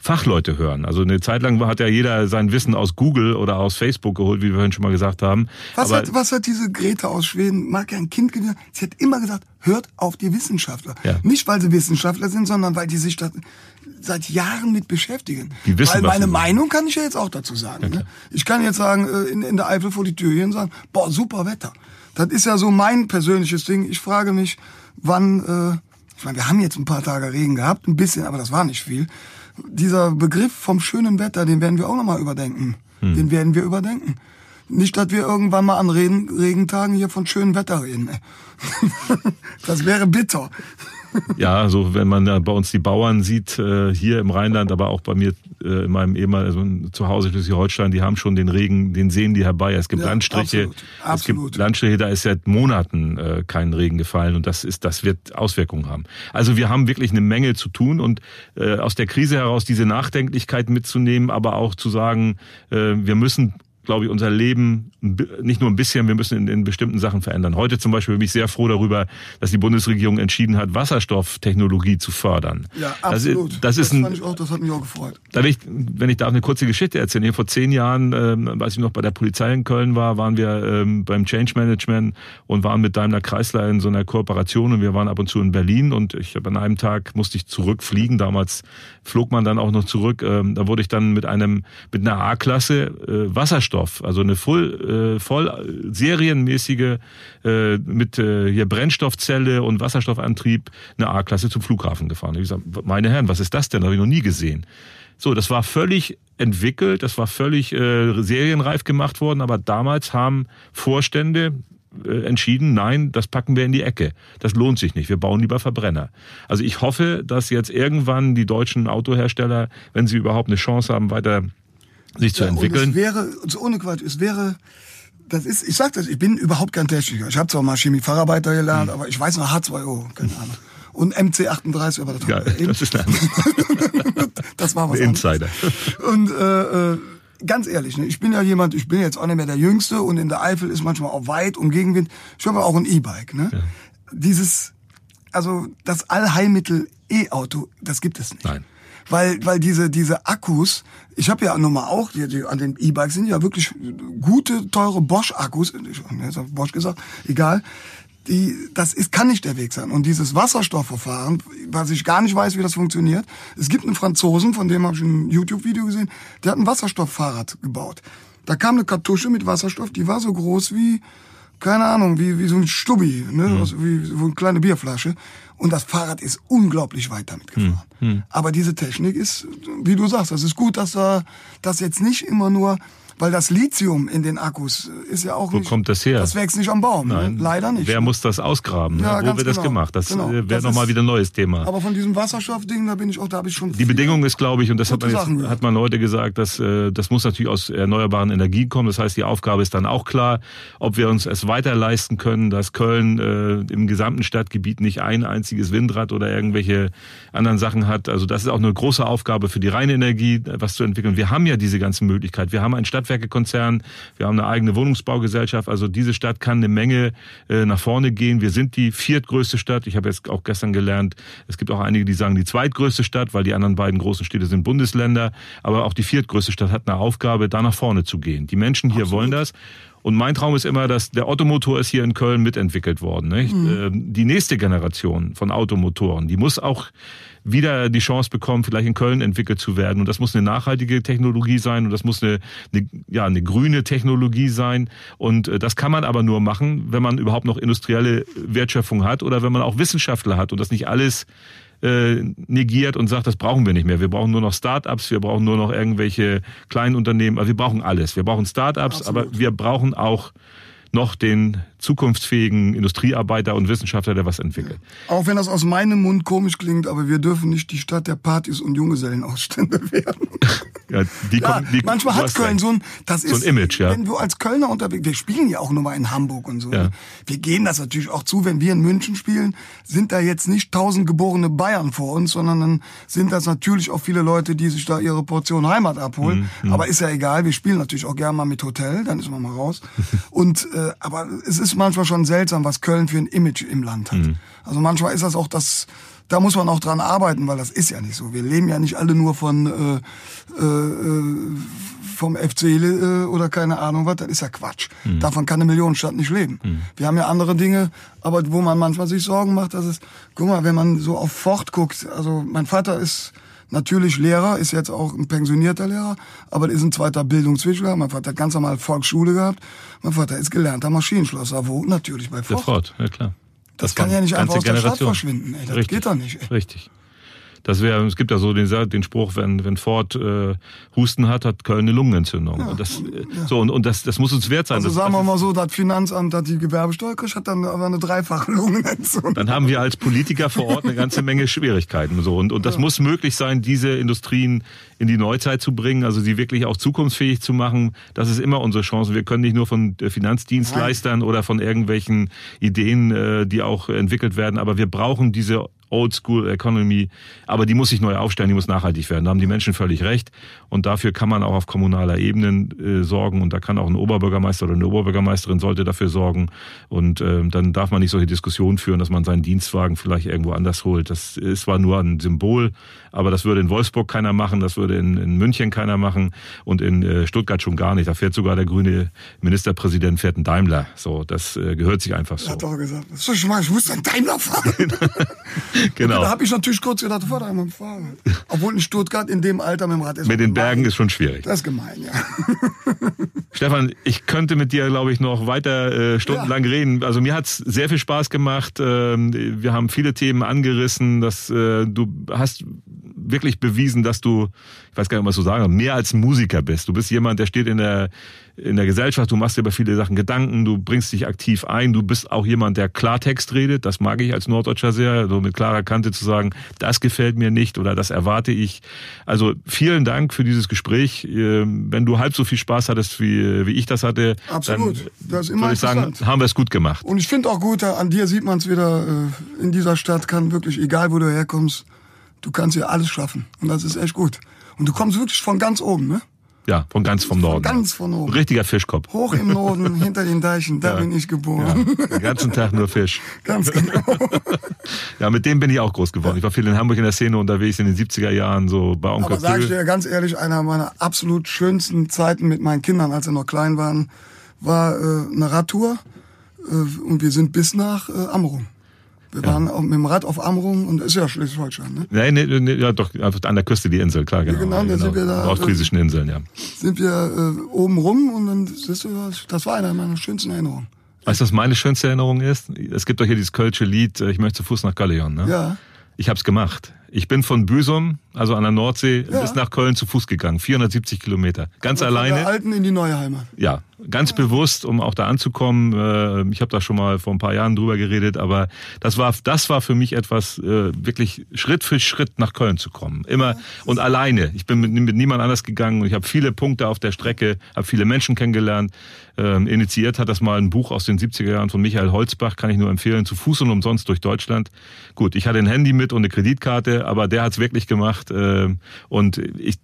Fachleute hören. Also eine Zeit lang hat ja jeder sein Wissen aus Google oder aus Facebook geholt, wie wir vorhin schon mal gesagt haben. Was, hat, was hat diese Greta aus Schweden, mag ja ein Kind gewesen, sie hat immer gesagt, hört auf die Wissenschaftler. Ja. Nicht, weil sie Wissenschaftler sind, sondern weil die sich da seit Jahren mit beschäftigen. Die wissen, weil meine Meinung kann ich ja jetzt auch dazu sagen. Ja, ne? Ich kann jetzt sagen, äh, in, in der Eifel vor die Tür hier und sagen, boah, super Wetter. Das ist ja so mein persönliches Ding. Ich frage mich, wann, äh, ich meine, wir haben jetzt ein paar Tage Regen gehabt, ein bisschen, aber das war nicht viel dieser Begriff vom schönen Wetter, den werden wir auch nochmal überdenken. Hm. Den werden wir überdenken. Nicht, dass wir irgendwann mal an Regen, Regentagen hier von schönem Wetter reden. das wäre bitter. Ja, so wenn man ja bei uns die Bauern sieht, äh, hier im Rheinland, aber auch bei mir äh, in meinem ehemaligen also zu Hause Schleswig-Holstein, die haben schon den Regen, den sehen die herbei. Es gibt ja, Landstriche, absolut, absolut. es gibt Landstriche, da ist seit Monaten äh, kein Regen gefallen und das ist, das wird Auswirkungen haben. Also wir haben wirklich eine Menge zu tun und äh, aus der Krise heraus diese Nachdenklichkeit mitzunehmen, aber auch zu sagen, äh, wir müssen glaube ich, unser Leben nicht nur ein bisschen, wir müssen in, in, bestimmten Sachen verändern. Heute zum Beispiel bin ich sehr froh darüber, dass die Bundesregierung entschieden hat, Wasserstofftechnologie zu fördern. Ja, absolut. Das, das ist ein, ich auch, das hat mich auch gefreut. Da will ich, wenn ich darf, eine kurze Geschichte erzählen. Hier vor zehn Jahren, ähm, als ich noch bei der Polizei in Köln war, waren wir ähm, beim Change Management und waren mit Daimler Chrysler in so einer Kooperation und wir waren ab und zu in Berlin und ich habe an einem Tag musste ich zurückfliegen. Damals flog man dann auch noch zurück. Ähm, da wurde ich dann mit einem mit einer A-Klasse äh, Wasserstoff Wasserstoff, also eine voll, äh, voll serienmäßige äh, mit äh, hier Brennstoffzelle und Wasserstoffantrieb eine A-Klasse zum Flughafen gefahren. Ich gesagt, meine Herren, was ist das denn? Das habe ich noch nie gesehen. So, das war völlig entwickelt, das war völlig äh, serienreif gemacht worden, aber damals haben Vorstände, äh, entschieden, nein, das packen wir in die Ecke. Das lohnt sich nicht. Wir bauen lieber Verbrenner. Also ich hoffe, dass jetzt irgendwann die deutschen Autohersteller, wenn sie überhaupt eine Chance haben, weiter sich zu ja, entwickeln. es wäre, ohne Quatsch, es wäre, das ist, ich sag das, ich bin überhaupt kein Techniker. Ich habe zwar mal Chemie-Facharbeiter gelernt, hm. aber ich weiß noch H2O, keine Ahnung. Und MC38, aber das, ja, das ist Das war was Insider. Und äh, äh, ganz ehrlich, ne, ich bin ja jemand, ich bin jetzt auch nicht mehr der Jüngste und in der Eifel ist manchmal auch weit und Gegenwind. Ich habe auch ein E-Bike. Ne? Ja. Dieses, also das Allheilmittel E-Auto, das gibt es nicht. Nein weil weil diese diese Akkus, ich habe ja nun mal auch die, die, an den E-Bikes sind ja wirklich gute teure Bosch Akkus, ich habe Bosch gesagt, egal. Die, das ist, kann nicht der Weg sein. Und dieses Wasserstoffverfahren, was ich gar nicht weiß, wie das funktioniert. Es gibt einen Franzosen, von dem habe ich ein YouTube-Video gesehen, der hat ein Wasserstofffahrrad gebaut. Da kam eine Kartusche mit Wasserstoff, die war so groß wie, keine Ahnung, wie, wie so ein Stubbi, ne? Mhm. Also wie so eine kleine Bierflasche. Und das Fahrrad ist unglaublich weit damit gefahren. Mhm. Aber diese Technik ist, wie du sagst, das ist gut, dass er das jetzt nicht immer nur weil das Lithium in den Akkus ist ja auch Wo nicht. kommt das her? Das wächst nicht am Baum. Ne? Nein. Ne? Leider nicht. Wer muss das ausgraben? Ja, ne? Wo wird genau. das gemacht? Das genau. äh, wäre nochmal wieder ein neues Thema. Aber von diesem Wasserstoffding, da bin ich auch, da habe ich schon. Die Bedingung ist, glaube ich, und das hat man, jetzt, hat man heute gesagt, dass äh, das muss natürlich aus erneuerbaren Energien kommen. Das heißt, die Aufgabe ist dann auch klar, ob wir uns es weiter leisten können, dass Köln äh, im gesamten Stadtgebiet nicht ein einziges Windrad oder irgendwelche anderen Sachen hat. Also das ist auch eine große Aufgabe für die reine Energie, was zu entwickeln. Wir haben ja diese ganzen Möglichkeiten. Wir haben einen Stadtwerkekonzern, wir haben eine eigene Wohnungsbaugesellschaft. Also diese Stadt kann eine Menge äh, nach vorne gehen. Wir sind die viertgrößte Stadt. Ich habe jetzt auch gestern gelernt, es gibt auch einige, die sagen die zweitgrößte Stadt, weil die anderen beiden großen Städte sind Bundesländer. Aber auch die viertgrößte Stadt hat eine Aufgabe, da nach vorne zu gehen. Die Menschen hier Absolut. wollen das. Und mein Traum ist immer, dass der Ottomotor ist hier in Köln mitentwickelt worden. Mhm. Die nächste Generation von Automotoren, die muss auch wieder die Chance bekommen, vielleicht in Köln entwickelt zu werden. Und das muss eine nachhaltige Technologie sein und das muss eine, eine, ja, eine grüne Technologie sein. Und äh, das kann man aber nur machen, wenn man überhaupt noch industrielle Wertschöpfung hat oder wenn man auch Wissenschaftler hat und das nicht alles äh, negiert und sagt, das brauchen wir nicht mehr. Wir brauchen nur noch Start-ups, wir brauchen nur noch irgendwelche kleinen Unternehmen. Also wir brauchen alles. Wir brauchen Start-ups, aber wir brauchen auch noch den zukunftsfähigen Industriearbeiter und Wissenschaftler, der was entwickelt. Auch wenn das aus meinem Mund komisch klingt, aber wir dürfen nicht die Stadt der Partys und Junggesellenausstände werden. Ja, die ja, kommen, die, manchmal hat Köln so ein, das so ist, ein Image, ja. wenn du als Kölner unterwegs, wir spielen ja auch nur mal in Hamburg und so. Ja. Wir gehen das natürlich auch zu, wenn wir in München spielen, sind da jetzt nicht tausend geborene Bayern vor uns, sondern dann sind das natürlich auch viele Leute, die sich da ihre Portion Heimat abholen. Mhm. Aber ist ja egal, wir spielen natürlich auch gerne mal mit Hotel, dann ist man mal raus. und äh, aber es ist manchmal schon seltsam, was Köln für ein Image im Land hat. Mhm. Also manchmal ist das auch das da muss man auch dran arbeiten, weil das ist ja nicht so. Wir leben ja nicht alle nur von äh, äh, vom FC äh, oder keine Ahnung was. Das ist ja Quatsch. Mhm. Davon kann eine Millionenstadt nicht leben. Mhm. Wir haben ja andere Dinge, aber wo man manchmal sich Sorgen macht, dass es, guck mal, wenn man so auf Fort guckt, also mein Vater ist natürlich Lehrer, ist jetzt auch ein pensionierter Lehrer, aber ist ein zweiter Bildungswischler. Mein Vater hat ganz normal Volksschule gehabt. Mein Vater ist gelernter Maschinenschlosser, wo natürlich bei Ford. Der Ford, ja klar. Das, kann ja nicht einfach aus Generation. der Stadt verschwinden. Ey. Das Richtig. geht doch nicht. Ey. Richtig. Das wäre, es gibt ja so den, den Spruch, wenn, wenn Ford äh, Husten hat, hat Köln eine Lungenentzündung. Ja, und das, äh, ja. so, und, und das, das muss uns wert sein. Also das, sagen wir mal so, das Finanzamt hat die Gewerbesteuer gekriegt, hat dann aber eine dreifache Lungenentzündung. Dann haben wir als Politiker vor Ort eine ganze Menge Schwierigkeiten. So. Und, und das ja. muss möglich sein, diese Industrien in die Neuzeit zu bringen, also sie wirklich auch zukunftsfähig zu machen. Das ist immer unsere Chance. Wir können nicht nur von äh, Finanzdienstleistern Nein. oder von irgendwelchen Ideen, äh, die auch entwickelt werden, aber wir brauchen diese Old School Economy, aber die muss sich neu aufstellen, die muss nachhaltig werden. Da haben die Menschen völlig recht. Und dafür kann man auch auf kommunaler Ebene äh, sorgen. Und da kann auch ein Oberbürgermeister oder eine Oberbürgermeisterin sollte dafür sorgen. Und äh, dann darf man nicht solche Diskussionen führen, dass man seinen Dienstwagen vielleicht irgendwo anders holt. Das ist zwar nur ein Symbol, aber das würde in Wolfsburg keiner machen, das würde in, in München keiner machen und in äh, Stuttgart schon gar nicht. Da fährt sogar der grüne Ministerpräsident, fährt ein Daimler. So, das äh, gehört sich einfach so. Er hat doch gesagt, so, ich muss ein Daimler fahren. genau. Und da habe ich natürlich kurz gedacht, fahr da mit dem Fahrrad. Obwohl in Stuttgart in dem Alter mit dem Rad ist. Mit den Bergen ist schon schwierig. Das ist gemein, ja. Stefan, ich könnte mit dir, glaube ich, noch weiter äh, stundenlang ja. reden. Also mir hat's sehr viel Spaß gemacht. Ähm, wir haben viele Themen angerissen. Dass, äh, du hast wirklich bewiesen, dass du, ich weiß gar nicht, was du sagen, mehr als Musiker bist. Du bist jemand, der steht in der in der Gesellschaft, du machst dir über viele Sachen Gedanken, du bringst dich aktiv ein, du bist auch jemand, der Klartext redet, das mag ich als Norddeutscher sehr, so mit klarer Kante zu sagen, das gefällt mir nicht oder das erwarte ich. Also vielen Dank für dieses Gespräch. Ähm, wenn du halb so viel Spaß hattest, wie, wie ich das hatte, Absolut. dann das ist immer würde ich sagen, haben wir es gut gemacht. Und ich finde auch gut, an dir sieht man es wieder, äh, in dieser Stadt kann wirklich, egal wo du herkommst, du kannst hier alles schaffen. Und das ist echt gut. Und du kommst wirklich von ganz oben, ne? Ja, von ganz vom Norden. Von ganz von oben. Richtiger Fischkopf. Hoch im Norden, hinter den Deichen, da ja. bin ich geboren. Ja. Den ganzen Tag nur Fisch. Ganz genau. ja, mit dem bin ich auch groß geworden. Ich war viel in Hamburg in der Szene unterwegs in den 70er Jahren, so bei Onkel Aber sag ich dir ganz ehrlich, einer meiner absolut schönsten Zeiten mit meinen Kindern, als sie noch klein waren, war äh, eine Radtour. Äh, und wir sind bis nach äh, Amrum. Wir ja. waren auch mit dem Rad auf Amrum und ist ja Schleswig-Holstein, ne? Nein, nee, nee, ja doch, an der Küste die Insel, klar, genau. Genau, da genau. sind wir da. Ostfriesischen Inseln, ja. Sind wir äh, oben rum und dann, siehst du, das war einer meiner schönsten Erinnerungen. Weißt du, was meine schönste Erinnerung ist? Es gibt doch hier dieses kölsche Lied, äh, ich möchte zu Fuß nach Galleon. Ne? Ja. Ich habe es gemacht. Ich bin von Büsum, also an der Nordsee, Ja. bis nach Köln zu Fuß gegangen. 470 Kilometer. Ganz Von der alleine. alten in die neue Heimat. Ja, ganz bewusst, um auch da anzukommen. Äh, Ich habe da schon mal vor ein paar Jahren drüber geredet, aber das war, das war für mich etwas, äh, wirklich Schritt für Schritt nach Köln zu kommen. Immer und alleine. Ich bin mit, mit niemand anders gegangen und ich habe viele Punkte auf der Strecke, habe viele Menschen kennengelernt. Ähm, initiiert hat das mal ein Buch aus den 70er Jahren von Michael Holzbach, kann ich nur empfehlen, zu Fuß und umsonst durch Deutschland. Gut, ich hatte ein Handy mit und eine Kreditkarte, aber der hat's wirklich gemacht äh, und ich,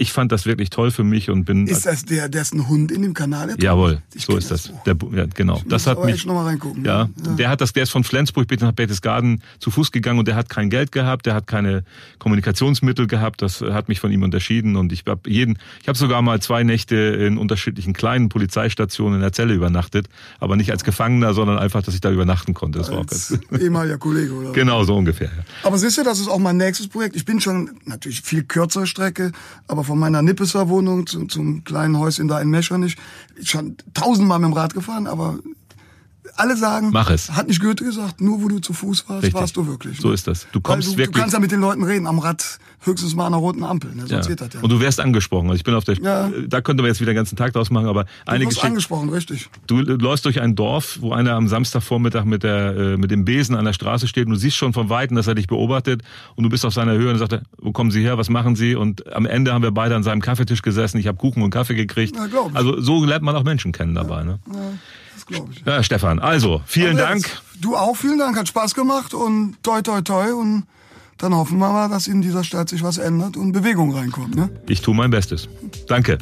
ich fand das wirklich toll für mich und bin Ist das der, dessen Hund in dem Kanal? Jawohl, ist? Ich so ist das. Buch. Der, ja, genau. Ich Das hat mich. noch mal reingucken. Ja, Ja. der hat das, der ist von Flensburg bis nach Berchtesgaden zu Fuß gegangen und der hat kein Geld gehabt, der hat keine Kommunikationsmittel gehabt. Das hat mich von ihm unterschieden und ich habe jeden, ich habe sogar mal zwei Nächte in unterschiedlichen kleinen Polizeistationen in der Zelle übernachtet, aber nicht als Gefangener, sondern einfach, dass ich da übernachten konnte. Das war auch Als ehemaliger Kollege, oder? genau so ungefähr. Ja. Aber siehst du, das ist auch mein nächstes Projekt. Ich bin schon natürlich viel kürzere Strecke, aber von meiner Nippeser Wohnung zum, zum kleinen Häuschen da in Meschernich. Schon tausendmal mit dem Rad gefahren, aber alle sagen, Mach es. hat nicht Goethe gesagt, nur wo du zu Fuß warst, Richtig. warst du wirklich. So ne? ist das. Du kommst du, wirklich. Du kannst ja mit den Leuten reden, am Rad höchstens mal an einer roten Ampel, ne? sonst ja. geht das ja. Und du wärst angesprochen. Also ich bin auf der, Ja. da könnte man jetzt wieder den ganzen Tag draus machen, aber eine du Geschichte. angesprochen, richtig. Du läufst durch ein Dorf, wo einer am Samstagvormittag mit, der, äh, mit dem Besen an der Straße steht und du siehst schon von Weitem, dass er dich beobachtet und du bist auf seiner Höhe und sagt, er, wo kommen Sie her, was machen Sie? Und am Ende haben wir beide an seinem Kaffeetisch gesessen, ich habe Kuchen und Kaffee gekriegt. Ich. also so lernt man auch Menschen kennen dabei. Ne? Ja, das glaube ich. Ja, Stefan, also vielen Andreas, Dank. Du auch, vielen Dank, hat Spaß gemacht und toi toi toi und dann hoffen wir mal, dass in dieser Stadt sich was ändert und Bewegung reinkommt. Ne? Ich tue mein Bestes. Danke.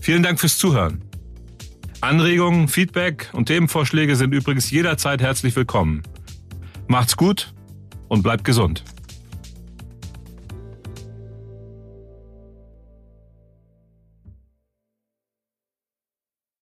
Vielen Dank fürs Zuhören. Anregungen, Feedback und Themenvorschläge sind übrigens jederzeit herzlich willkommen. Macht's gut und bleibt gesund.